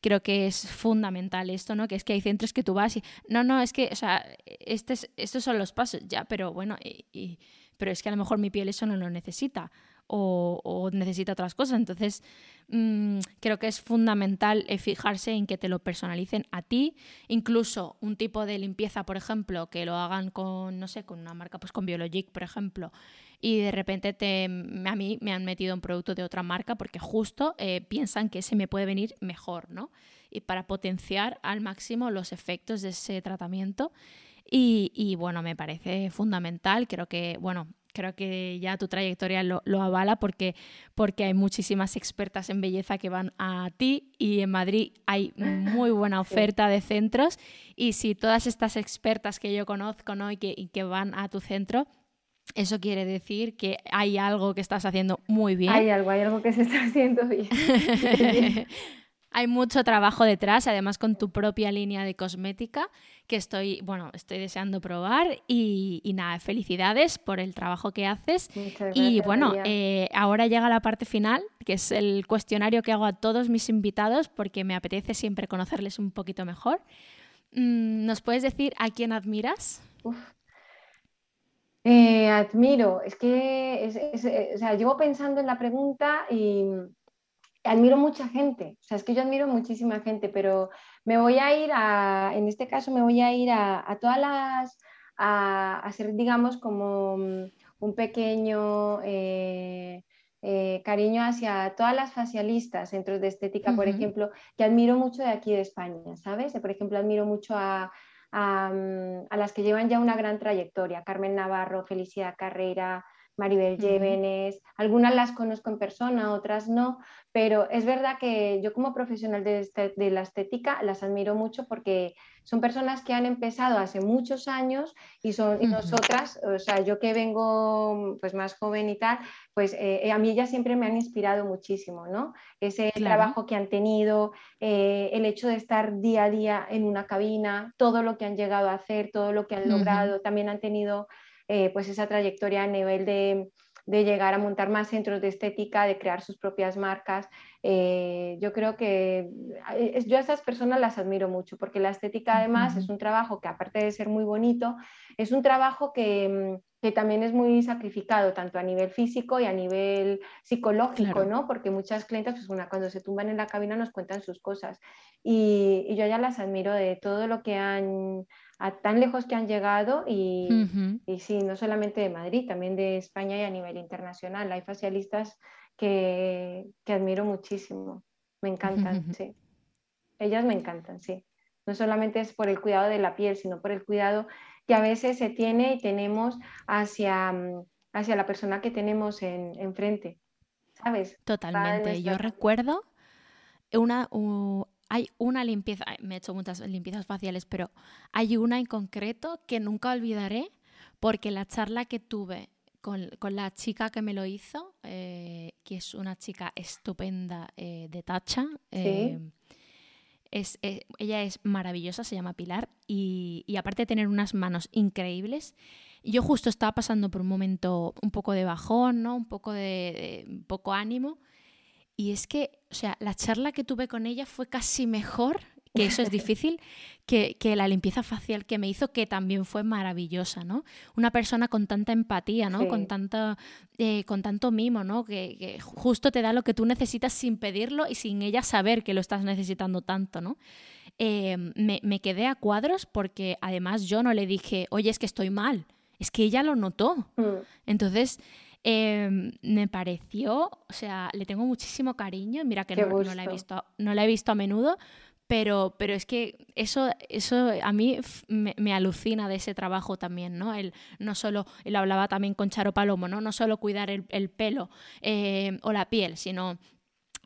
Creo que es fundamental esto, ¿no? Que es que hay centros que tú vas y no, no, es que, o sea, este estos son los pasos, ya, pero bueno, y, pero es que a lo mejor mi piel eso no lo necesita o, necesita otras cosas. Entonces, mm, creo que es fundamental eh, fijarse en que te lo personalicen a ti. Incluso un tipo de limpieza, por ejemplo, que lo hagan con, no sé, con una marca, pues con Biologic, por ejemplo, y de repente te, a mí me han metido un producto de otra marca porque justo eh, piensan que ese me puede venir mejor, ¿no? Y para potenciar al máximo los efectos de ese tratamiento. Y, bueno, me parece fundamental. Creo que, bueno, creo que ya tu trayectoria lo, avala porque, porque hay muchísimas expertas en belleza que van a ti y en Madrid hay muy buena oferta de centros y si todas estas expertas que yo conozco ¿no? y, que, y que van a tu centro, eso quiere decir que hay algo que estás haciendo muy bien. Hay algo, hay algo que se está haciendo bien. hay mucho trabajo detrás, además con tu propia línea de cosmética que estoy, bueno, estoy deseando probar y, nada, felicidades por el trabajo que haces. y bueno, eh, ahora llega la parte final, que es el cuestionario que hago a todos mis invitados porque me apetece siempre conocerles un poquito mejor. Mm, ¿Nos puedes decir a quién admiras? Eh, admiro, es que o sea, llevo pensando en la pregunta y admiro mucha gente, o sea, es que yo admiro muchísima gente, pero me voy a ir a, en este caso me voy a ir a, todas las, a, hacer, digamos, como mm, un pequeño eh, eh, cariño hacia todas las facialistas, centros de estética, por ejemplo, que admiro mucho de aquí de España, ¿sabes? Por ejemplo, admiro mucho a, mm, a, las que llevan ya una gran trayectoria, Carmen Navarro, Felicidad Carrera, Maribel Llévenes, algunas las conozco en persona, otras no, pero es verdad que yo como profesional de, este, de, la estética las admiro mucho porque son personas que han empezado hace muchos años y, son, y nosotras, o sea, yo que vengo pues más joven y tal, pues eh, a mí ellas siempre me han inspirado muchísimo, ¿no? Ese trabajo que han tenido, eh, el hecho de estar día a día en una cabina, todo lo que han llegado a hacer, todo lo que han logrado, también han tenido eh, pues esa trayectoria a nivel de, llegar a montar más centros de estética, de crear sus propias marcas. Eh, yo creo que eh, yo a esas personas las admiro mucho porque la estética además es un trabajo que aparte de ser muy bonito, es un trabajo que, también es muy sacrificado, tanto a nivel físico y a nivel psicológico, ¿no? Porque muchas clientes, pues una, cuando se tumban en la cabina nos cuentan sus cosas. Y, y, yo ya las admiro de todo lo que han, a tan lejos que han llegado y, y, sí, no solamente de Madrid, también de España y a nivel internacional. Hay facialistas que, que admiro muchísimo, me encantan, sí. Ellas me encantan, sí. No solamente es por el cuidado de la piel, sino por el cuidado que a veces se tiene y tenemos hacia, mm, hacia la persona que tenemos en, enfrente, ¿sabes? Totalmente. Yo recuerdo una, hay una limpieza, me he hecho muchas limpiezas faciales, pero hay una en concreto que nunca olvidaré porque la charla que tuve con, la chica que me lo hizo, eh, que es una chica estupenda eh, de Tacha, eh, es, ella es maravillosa, se llama Pilar, y, aparte de tener unas manos increíbles, yo justo estaba pasando por un momento un poco de bajón, ¿no? un poco de poco ánimo, y es que, o sea, la charla que tuve con ella fue casi mejor que eso es difícil, que, la limpieza facial que me hizo, que también fue maravillosa, ¿no? Una persona con tanta empatía, ¿no? Con, tanta, eh, con tanto mimo, ¿no? Que, justo te da lo que tú necesitas sin pedirlo y sin ella saber que lo estás necesitando tanto, ¿no? Eh, me, quedé a cuadros porque además yo no le dije, oye, es que estoy mal, es que ella lo notó. Mm. Entonces... Em, me pareció, o sea, le tengo muchísimo cariño. Mira que no, la he visto, no la he visto a menudo, pero, pero es que eso, eso a mí me, alucina de ese trabajo también, ¿no? El, no solo, él hablaba también con Charo Palomo, ¿no? No solo cuidar el, pelo eh, o la piel, sino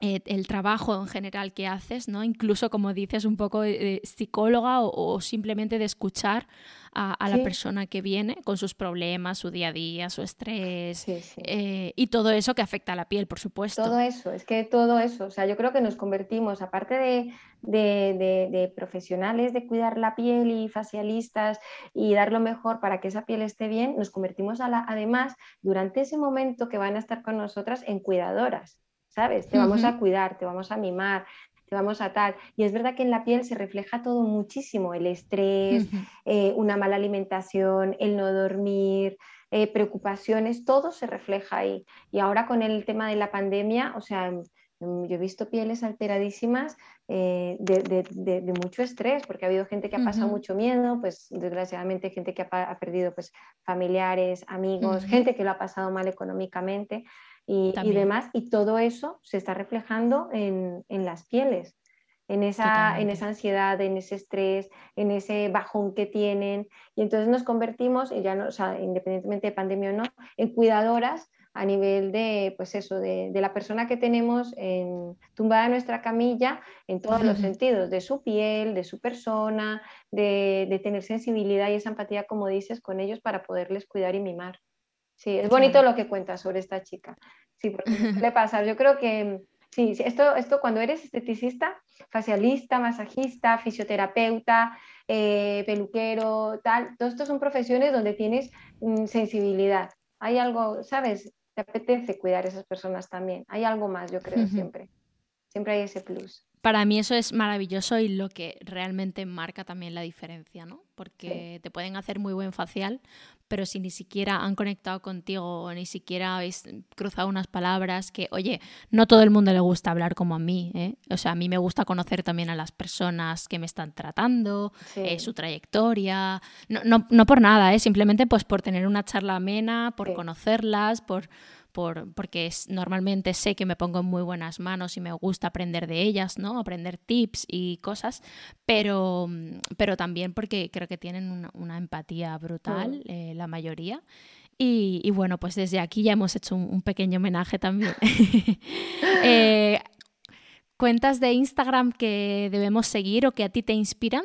eh, el trabajo en general que haces, ¿no? Incluso, como dices, un poco de, psicóloga o, simplemente de escuchar a, la persona que viene con sus problemas, su día a día, su estrés eh, y todo eso que afecta a la piel, por supuesto. Todo eso, es que todo eso, o sea, yo creo que nos convertimos, aparte de, de profesionales de cuidar la piel y facialistas y dar lo mejor para que esa piel esté bien, nos convertimos a la, además durante ese momento que van a estar con nosotras en cuidadoras. ¿Sabes? Te vamos a cuidar, te vamos a mimar, te vamos a tal. Y es verdad que en la piel se refleja todo muchísimo, el estrés, eh, una mala alimentación, el no dormir, eh, preocupaciones, todo se refleja ahí. Y ahora con el tema de la pandemia, o sea, mm, yo he visto pieles alteradísimas eh, de, mucho estrés, porque ha habido gente que ha pasado mucho miedo, pues desgraciadamente gente que ha, perdido pues, familiares, amigos, gente que lo ha pasado mal económicamente y, demás, y todo eso se está reflejando en, las pieles, en esa, en esa ansiedad, en ese estrés, en ese bajón que tienen, y entonces nos convertimos, y ya no, independientemente de pandemia o no, en cuidadoras a nivel de, pues eso, de, la persona que tenemos en, tumbada en nuestra camilla en todos los sentidos, de su piel, de su persona, de, de, tener sensibilidad y esa empatía, como dices, con ellos para poderles cuidar y mimar. Sí, es bonito lo que cuentas sobre esta chica. Sí, porque le pasa. Yo creo que sí, esto, esto cuando eres esteticista, facialista, masajista, fisioterapeuta, eh, peluquero, tal, todo esto son profesiones donde tienes mm, sensibilidad. Hay algo, ¿sabes? Te apetece cuidar a esas personas también. Hay algo más, yo creo, siempre. Siempre hay ese plus. Para mí eso es maravilloso y lo que realmente marca también la diferencia, ¿no? Porque te pueden hacer muy buen facial, pero si ni siquiera han conectado contigo o ni siquiera habéis cruzado unas palabras que, oye, no todo el mundo le gusta hablar como a mí, ¿eh? O sea, a mí me gusta conocer también a las personas que me están tratando, eh, su trayectoria, no, no, no, por nada, ¿eh? Simplemente pues por tener una charla amena, por conocerlas, por porque es, normalmente sé que me pongo en muy buenas manos y me gusta aprender de ellas, ¿no? Aprender tips y cosas, pero, pero también porque creo que tienen una, empatía brutal, eh, la mayoría. Y, bueno, pues desde aquí ya hemos hecho un, pequeño homenaje también. Eh, ¿Cuentas de Instagram que debemos seguir o que a ti te inspiran?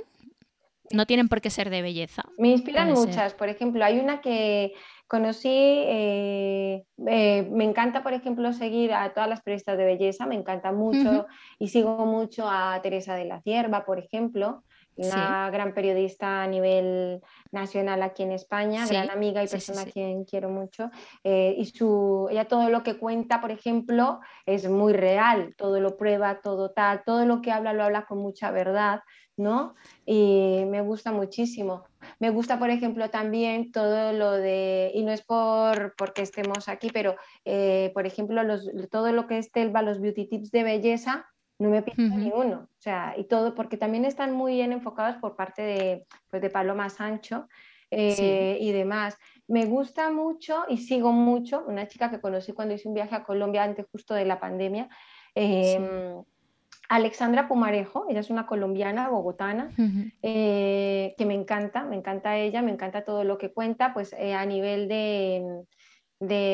No tienen por qué ser de belleza. Me inspiran muchas. Por ejemplo, hay una que Conocí, eh, eh, me encanta, por ejemplo, seguir a todas las periodistas de belleza, me encanta mucho y sigo mucho a Teresa de la Cierva, por ejemplo, una gran periodista a nivel nacional aquí en España, gran amiga y persona a quien quiero mucho. Eh, y su, ella todo lo que cuenta, por ejemplo, es muy real, todo lo prueba, todo tal, todo lo que habla lo habla con mucha verdad. ¿no? Y me gusta muchísimo. Me gusta, por ejemplo, también todo lo de, y no es por porque estemos aquí, pero eh, por ejemplo, todo lo que es Telva, los beauty tips de belleza, no me pido ni uno. O sea, y todo, porque también están muy bien enfocados por parte de, pues, de Paloma Sancho eh, y demás. Me gusta mucho y sigo mucho una chica que conocí cuando hice un viaje a Colombia antes justo de la pandemia. Em, Alexandra Pumarejo, ella es una colombiana, bogotana, eh, que me encanta, me encanta ella, me encanta todo lo que cuenta, pues eh, a nivel de,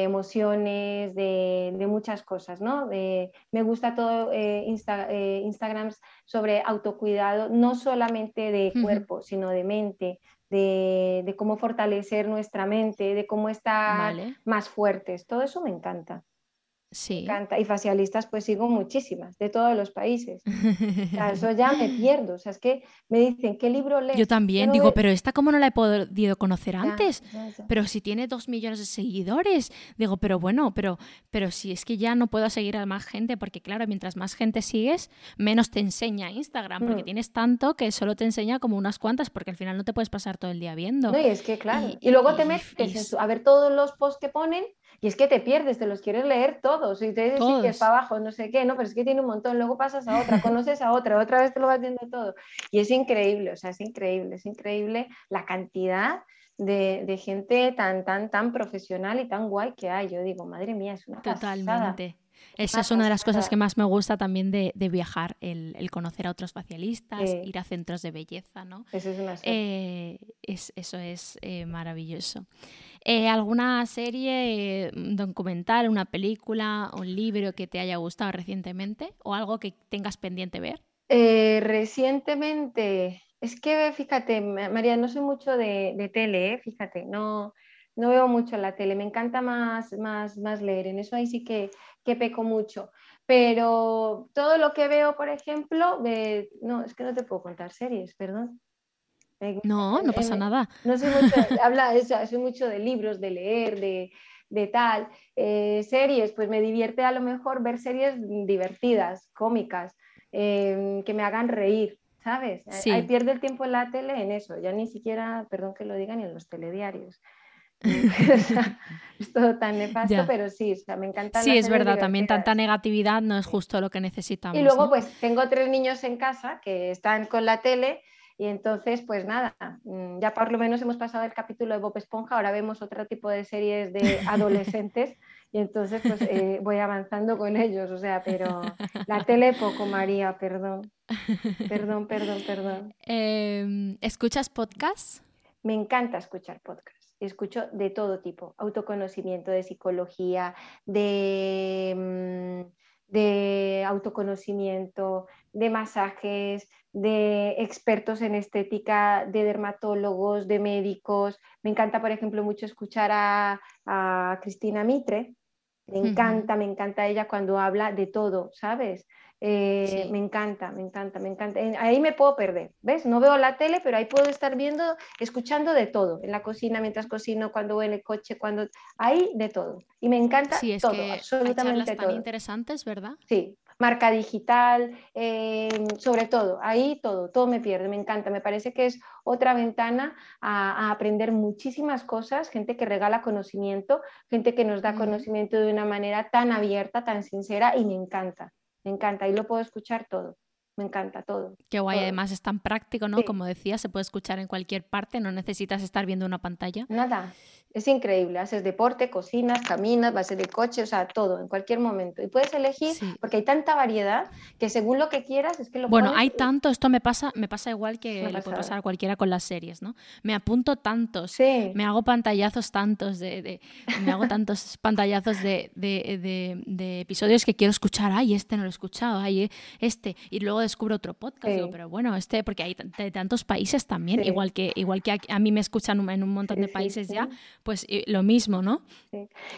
emociones, de, muchas cosas, ¿no? me gusta todo eh, Instagrams sobre autocuidado, no solamente de cuerpo, sino de mente, de, cómo fortalecer nuestra mente, de cómo estar más fuertes, todo eso me encanta. Sí. encanta. Y facialistas, pues sigo muchísimas, de todos los países. eso ya me pierdo. O sea, es que me dicen, ¿qué libro lees? Yo también digo, pero esta cómo no la he podido conocer antes. Pero si tiene dos millones de seguidores. Digo, pero bueno, pero, pero si es que ya no puedo seguir a más gente, porque claro, mientras más gente sigues, menos te enseña Instagram, porque mm. tienes tanto que solo te enseña como unas cuantas, porque al final no te puedes pasar todo el día viendo. No, y es que claro. Y, luego te metes a ver todos los posts que ponen y es que te pierdes, te los quieres leer todos y te dices para abajo, no sé qué, no, pero es que tiene un montón, luego pasas a otra, conoces a otra, otra vez te lo vas viendo todo. Y es increíble, o sea, es increíble, es increíble la cantidad de, gente tan, tan, tan profesional y tan guay que hay. Yo digo, madre mía, es una Totalmente. Esa es una de las cosas que más me gusta también de, viajar, el, conocer a otros facialistas, ir a centros de belleza, ¿no? Eso es, una eh, eso es eh, maravilloso. Eh, ¿Alguna serie, un documental, una película, un libro que te haya gustado recientemente o algo que tengas pendiente ver? Eh, recientemente, es que fíjate, María, no soy mucho de, tele, ¿eh? fíjate, no, no veo mucho la tele, me encanta más, más, más leer, en eso ahí sí que, que peco mucho. Pero todo lo que veo, por ejemplo, no, es que no te puedo contar series, perdón. No, no pasa nada. No soy mucho, habla, soy mucho de libros, de leer, de, tal. Eh, series, pues me divierte a lo mejor ver series divertidas, cómicas, em, que me hagan reír, ¿sabes? Sí. Ahí pierde el tiempo en la tele en eso, ya ni siquiera, perdón que lo digan, ni en los telediarios. es todo tan nefasto, pero sí, me encanta. Sí, es verdad, también tanta negatividad no es justo lo que necesitamos. Y luego, pues tengo tres niños en casa que están con la tele y entonces, pues nada, mm, ya por lo menos hemos pasado el capítulo de Bob Esponja, ahora vemos otro tipo de series de adolescentes y entonces pues eh, voy avanzando con ellos, o sea, pero la tele poco, María, perdón. Perdón, perdón, perdón. Em, ¿Escuchas podcasts? Me encanta escuchar podcasts. Escucho de todo tipo, autoconocimiento, de psicología, de, mm, de autoconocimiento, de masajes, de expertos en estética, de dermatólogos, de médicos. Me encanta, por ejemplo, mucho escuchar a, Cristina Mitre. Me encanta, me encanta ella cuando habla de todo, ¿sabes? Eh, me encanta, me encanta, me encanta. Ahí me puedo perder, ¿ves? No veo la tele, pero ahí puedo estar viendo, escuchando de todo, en la cocina, mientras cocino, cuando voy en el coche, cuando... Ahí de todo. Y me encanta sí, es todo, que absolutamente hay todo. interesantes, ¿verdad? Sí, marca digital, eh, sobre todo, ahí todo, todo me pierde, me encanta, me parece que es otra ventana a, aprender muchísimas cosas, gente que regala conocimiento, gente que nos da conocimiento de una manera tan abierta, tan sincera y me encanta, me encanta, y lo puedo escuchar todo me encanta todo. Qué guay, además es tan práctico, ¿no? Como decía, se puede escuchar en cualquier parte, no necesitas estar viendo una pantalla. Nada, es increíble. Haces deporte, cocinas, caminas, vas en el coche, o sea, todo, en cualquier momento. Y puedes elegir, porque hay tanta variedad que según lo que quieras es que lo Bueno, hay tanto, esto me pasa, me pasa igual que le puede pasar a cualquiera con las series, ¿no? Me apunto tantos, me hago pantallazos tantos, de, me hago tantos pantallazos de, de, episodios que quiero escuchar. Ay, este no lo he escuchado, ay, este. Y luego descubro otro podcast, pero bueno, este, porque hay de tantos países también, igual que, igual que a, mí me escuchan en un montón de países ya pues lo mismo, ¿no?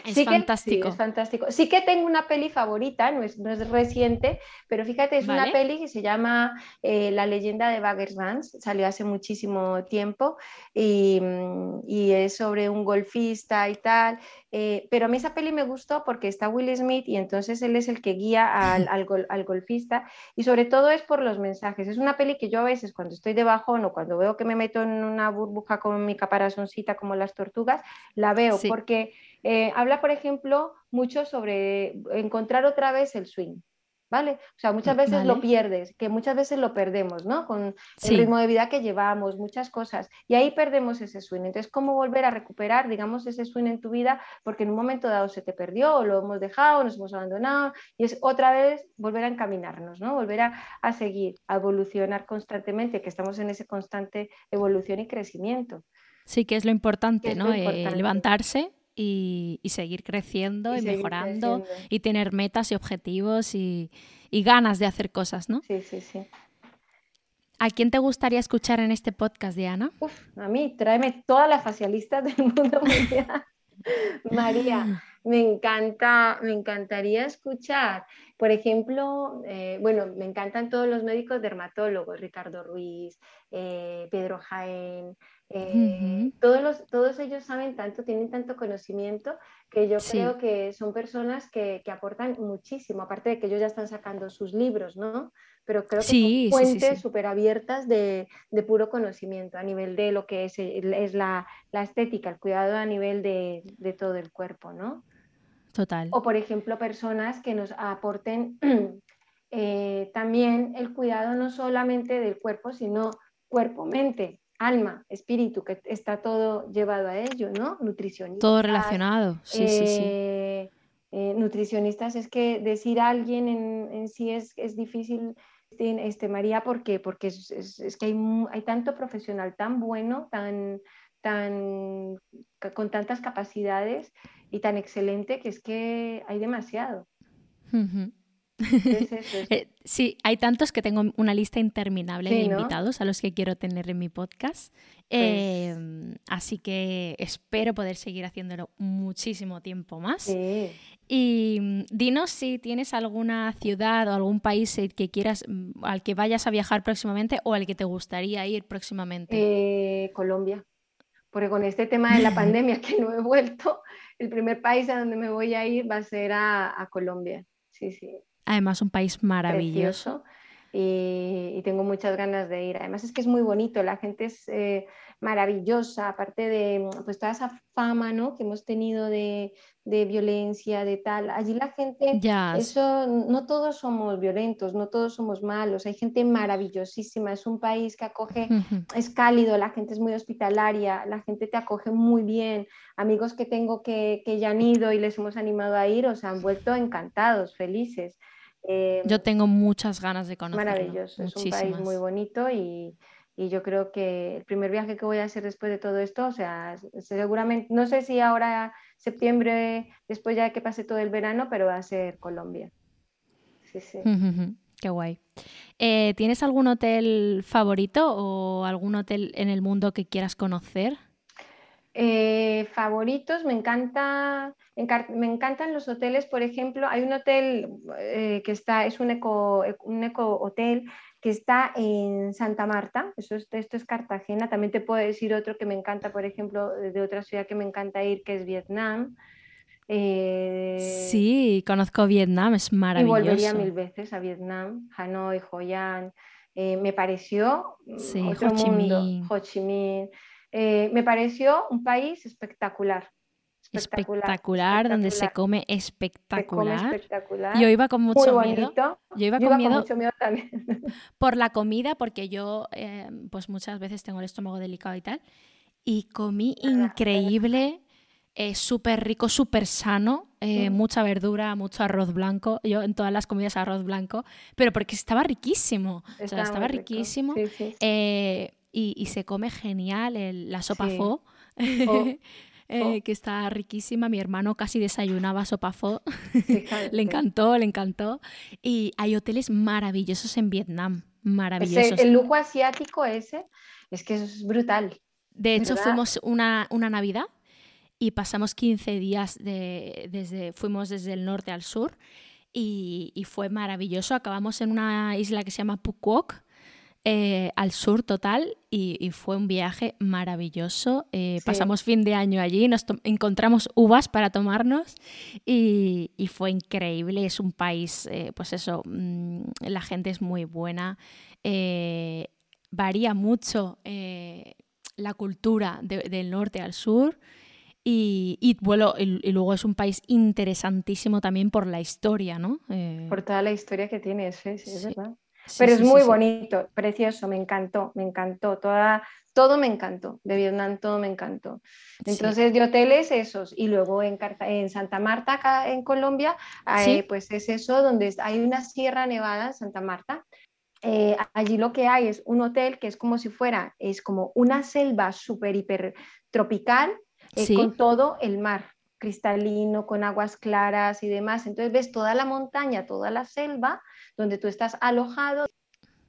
Es fantástico. sí, es fantástico. Sí que tengo una peli favorita, no es, no es reciente, pero fíjate, es una peli que se llama eh, La leyenda de Baggers Vance, salió hace muchísimo tiempo y, y, es sobre un golfista y tal, eh, pero a mí esa peli me gustó porque está Will Smith y entonces él es el que guía al, al, al golfista y sobre todo es por los mensajes. Es una peli que yo a veces cuando estoy de bajón o cuando veo que me meto en una burbuja con mi caparazoncita como las tortugas, la veo, porque eh, habla, por ejemplo, mucho sobre encontrar otra vez el swing. ¿Vale? O sea, muchas veces lo pierdes, que muchas veces lo perdemos, ¿no? Con el ritmo de vida que llevamos, muchas cosas, y ahí perdemos ese swing. Entonces, ¿cómo volver a recuperar, digamos, ese swing en tu vida? Porque en un momento dado se te perdió, o lo hemos dejado, nos hemos abandonado, y es otra vez volver a encaminarnos, ¿no? Volver a, seguir, a evolucionar constantemente, que estamos en ese constante evolución y crecimiento. Sí, que es lo importante, ¿no? Eh, levantarse y, seguir creciendo y, mejorando y tener metas y objetivos y, ganas de hacer cosas, ¿no? Sí, sí, sí. ¿A quién te gustaría escuchar en este podcast, Diana? Uf, a mí, tráeme todas las facialistas del mundo mundial. María, me encanta, me encantaría escuchar. Por ejemplo, eh, bueno, me encantan todos los médicos dermatólogos, Ricardo Ruiz, eh, Pedro Jaén, eh, todos, los, todos ellos saben tanto, tienen tanto conocimiento que yo creo que son personas que, que, aportan muchísimo, aparte de que ellos ya están sacando sus libros, ¿no? Pero creo que son fuentes súper abiertas de, de, puro conocimiento a nivel de lo que es, es la, la estética, el cuidado a nivel de, de todo el cuerpo, ¿no? Total. O por ejemplo, personas que nos aporten eh, también el cuidado no solamente del cuerpo, sino cuerpo-mente alma, espíritu, que está todo llevado a ello, ¿no? Nutricionistas. Todo relacionado, sí, sí, sí. Eh, eh, nutricionistas, es que decir a alguien en, sí es, es difícil, este, este, María, porque, porque es, es, que hay, hay, tanto profesional tan bueno, tan, tan, con tantas capacidades y tan excelente que es que hay demasiado. sí, hay tantos que tengo una lista interminable de invitados a los que quiero tener en mi podcast. Pues em, así que espero poder seguir haciéndolo muchísimo tiempo más. Y mm, dinos si tienes alguna ciudad o algún país que quieras, mm, al que vayas a viajar próximamente o al que te gustaría ir próximamente. Eh, Colombia. Porque con este tema de la pandemia que no he vuelto, el primer país a donde me voy a ir va a ser a, a Colombia. Sí, sí. Además, un país maravilloso. Y, tengo muchas ganas de ir. Además es que es muy bonito, la gente es eh, maravillosa, aparte de pues toda esa fama ¿no? que hemos tenido de, de violencia, de tal. Allí la gente, eso, no todos somos violentos, no todos somos malos, hay gente maravillosísima, es un país que acoge, es cálido, la gente es muy hospitalaria, la gente te acoge muy bien. Amigos que tengo que, que ya han ido y les hemos animado a ir, o se han vuelto encantados, felices. Eh, yo tengo muchas ganas de conocerlo. Maravilloso, es un país muy bonito y, y, yo creo que el primer viaje que voy a hacer después de todo esto, o sea, seguramente, no sé si ahora septiembre, después ya que pase todo el verano, pero va a ser Colombia. Sí, sí. Qué guay. Eh, ¿Tienes algún hotel favorito o algún hotel en el mundo que quieras conocer? Eh, favoritos, me encanta, me encantan los hoteles, por ejemplo, hay un hotel eh, que está, es un eco, un eco hotel que está en Santa Marta, eso esto es Cartagena, también te puedo decir otro que me encanta, por ejemplo, de otra ciudad que me encanta ir, que es Vietnam. Eh, sí, conozco Vietnam, es maravilloso. Y volvería mil veces a Vietnam, Hanoi, Hoi An. me pareció sí, otro Ho Chi Minh. Ho Chi Minh. Eh, me pareció un país espectacular. Espectacular, donde se come espectacular. Yo iba con mucho miedo. Yo iba, con, miedo mucho miedo también. por la comida, porque yo eh, pues muchas veces tengo el estómago delicado y tal. Y comí increíble, eh, súper rico, súper sano, mm. mucha verdura, mucho arroz blanco. Yo en todas las comidas arroz blanco, pero porque estaba riquísimo. Estaba, riquísimo y, se come genial la sopa fo. Eh, que está riquísima. Mi hermano casi desayunaba sopa fo. le encantó, le encantó. Y hay hoteles maravillosos en Vietnam, maravillosos. el lujo asiático ese es que es brutal. De hecho, fuimos una, una, Navidad y pasamos 15 días de, desde, fuimos desde el norte al sur y, y, fue maravilloso. Acabamos en una isla que se llama Phuoc eh, al sur total y, fue un viaje maravilloso. Eh, pasamos fin de año allí, nos encontramos uvas para tomarnos y, fue increíble. Es un país, eh, pues eso, mm, la gente es muy buena, varía mucho la cultura del norte al sur. Y, bueno, y, luego es un país interesantísimo también por la historia, ¿no? Por toda la historia que tiene, sí, sí, es verdad. Pero es muy bonito, precioso, me encantó, me encantó, toda, todo me encantó, de Vietnam todo me encantó. Entonces, de hoteles esos, y luego en, en Santa Marta, acá en Colombia, eh, pues es eso, donde hay una sierra nevada en Santa Marta. Eh, allí lo que hay es un hotel que es como si fuera, es como una selva súper, hiper tropical, eh, con todo el mar cristalino, con aguas claras y demás. Entonces ves toda la montaña, toda la selva donde tú estás alojado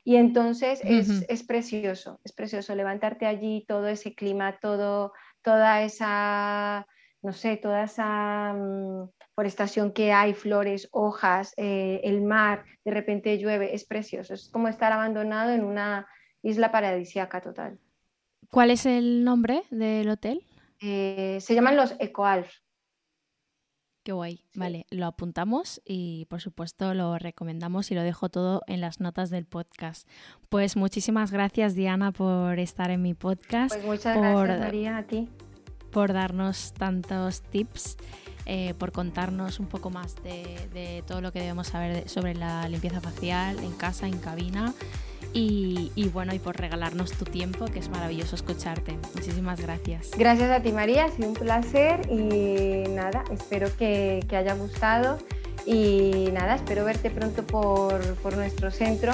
y entonces es, precioso, es precioso levantarte allí, todo ese clima, todo, toda esa, no sé, toda esa mm, forestación que hay, flores, hojas, eh, el mar, de repente llueve, es precioso, es como estar abandonado en una isla paradisíaca total. ¿Cuál es el nombre del hotel? Eh, se llaman los Ecoalf. Qué guay. Vale, lo apuntamos y por supuesto lo recomendamos y lo dejo todo en las notas del podcast. Pues muchísimas gracias Diana por estar en mi podcast. Pues muchas gracias María a ti. Por darnos tantos tips, eh, por contarnos un poco más de, todo lo que debemos saber sobre la limpieza facial en casa, en cabina y, bueno, y por regalarnos tu tiempo, que es maravilloso escucharte. Muchísimas gracias. Gracias a ti María, ha sido un placer y nada, espero que, que haya gustado y nada, espero verte pronto por, por nuestro centro.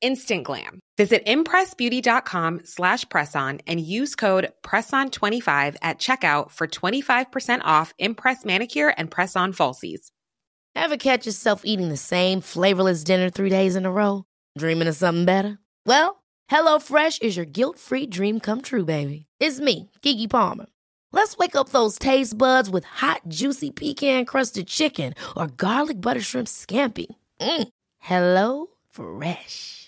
instant glam. Visit impressbeauty.com slash presson and use code PRESSON25 at checkout for 25% off Impress Manicure and Press-On Falsies. Ever catch yourself eating the same flavorless dinner three days in a row? Dreaming of something better? Well, HelloFresh is your guilt-free dream come true, baby. It's me, Kiki Palmer. Let's wake up those taste buds with hot, juicy pecan-crusted chicken or garlic butter shrimp scampi. Mm. Hello Fresh.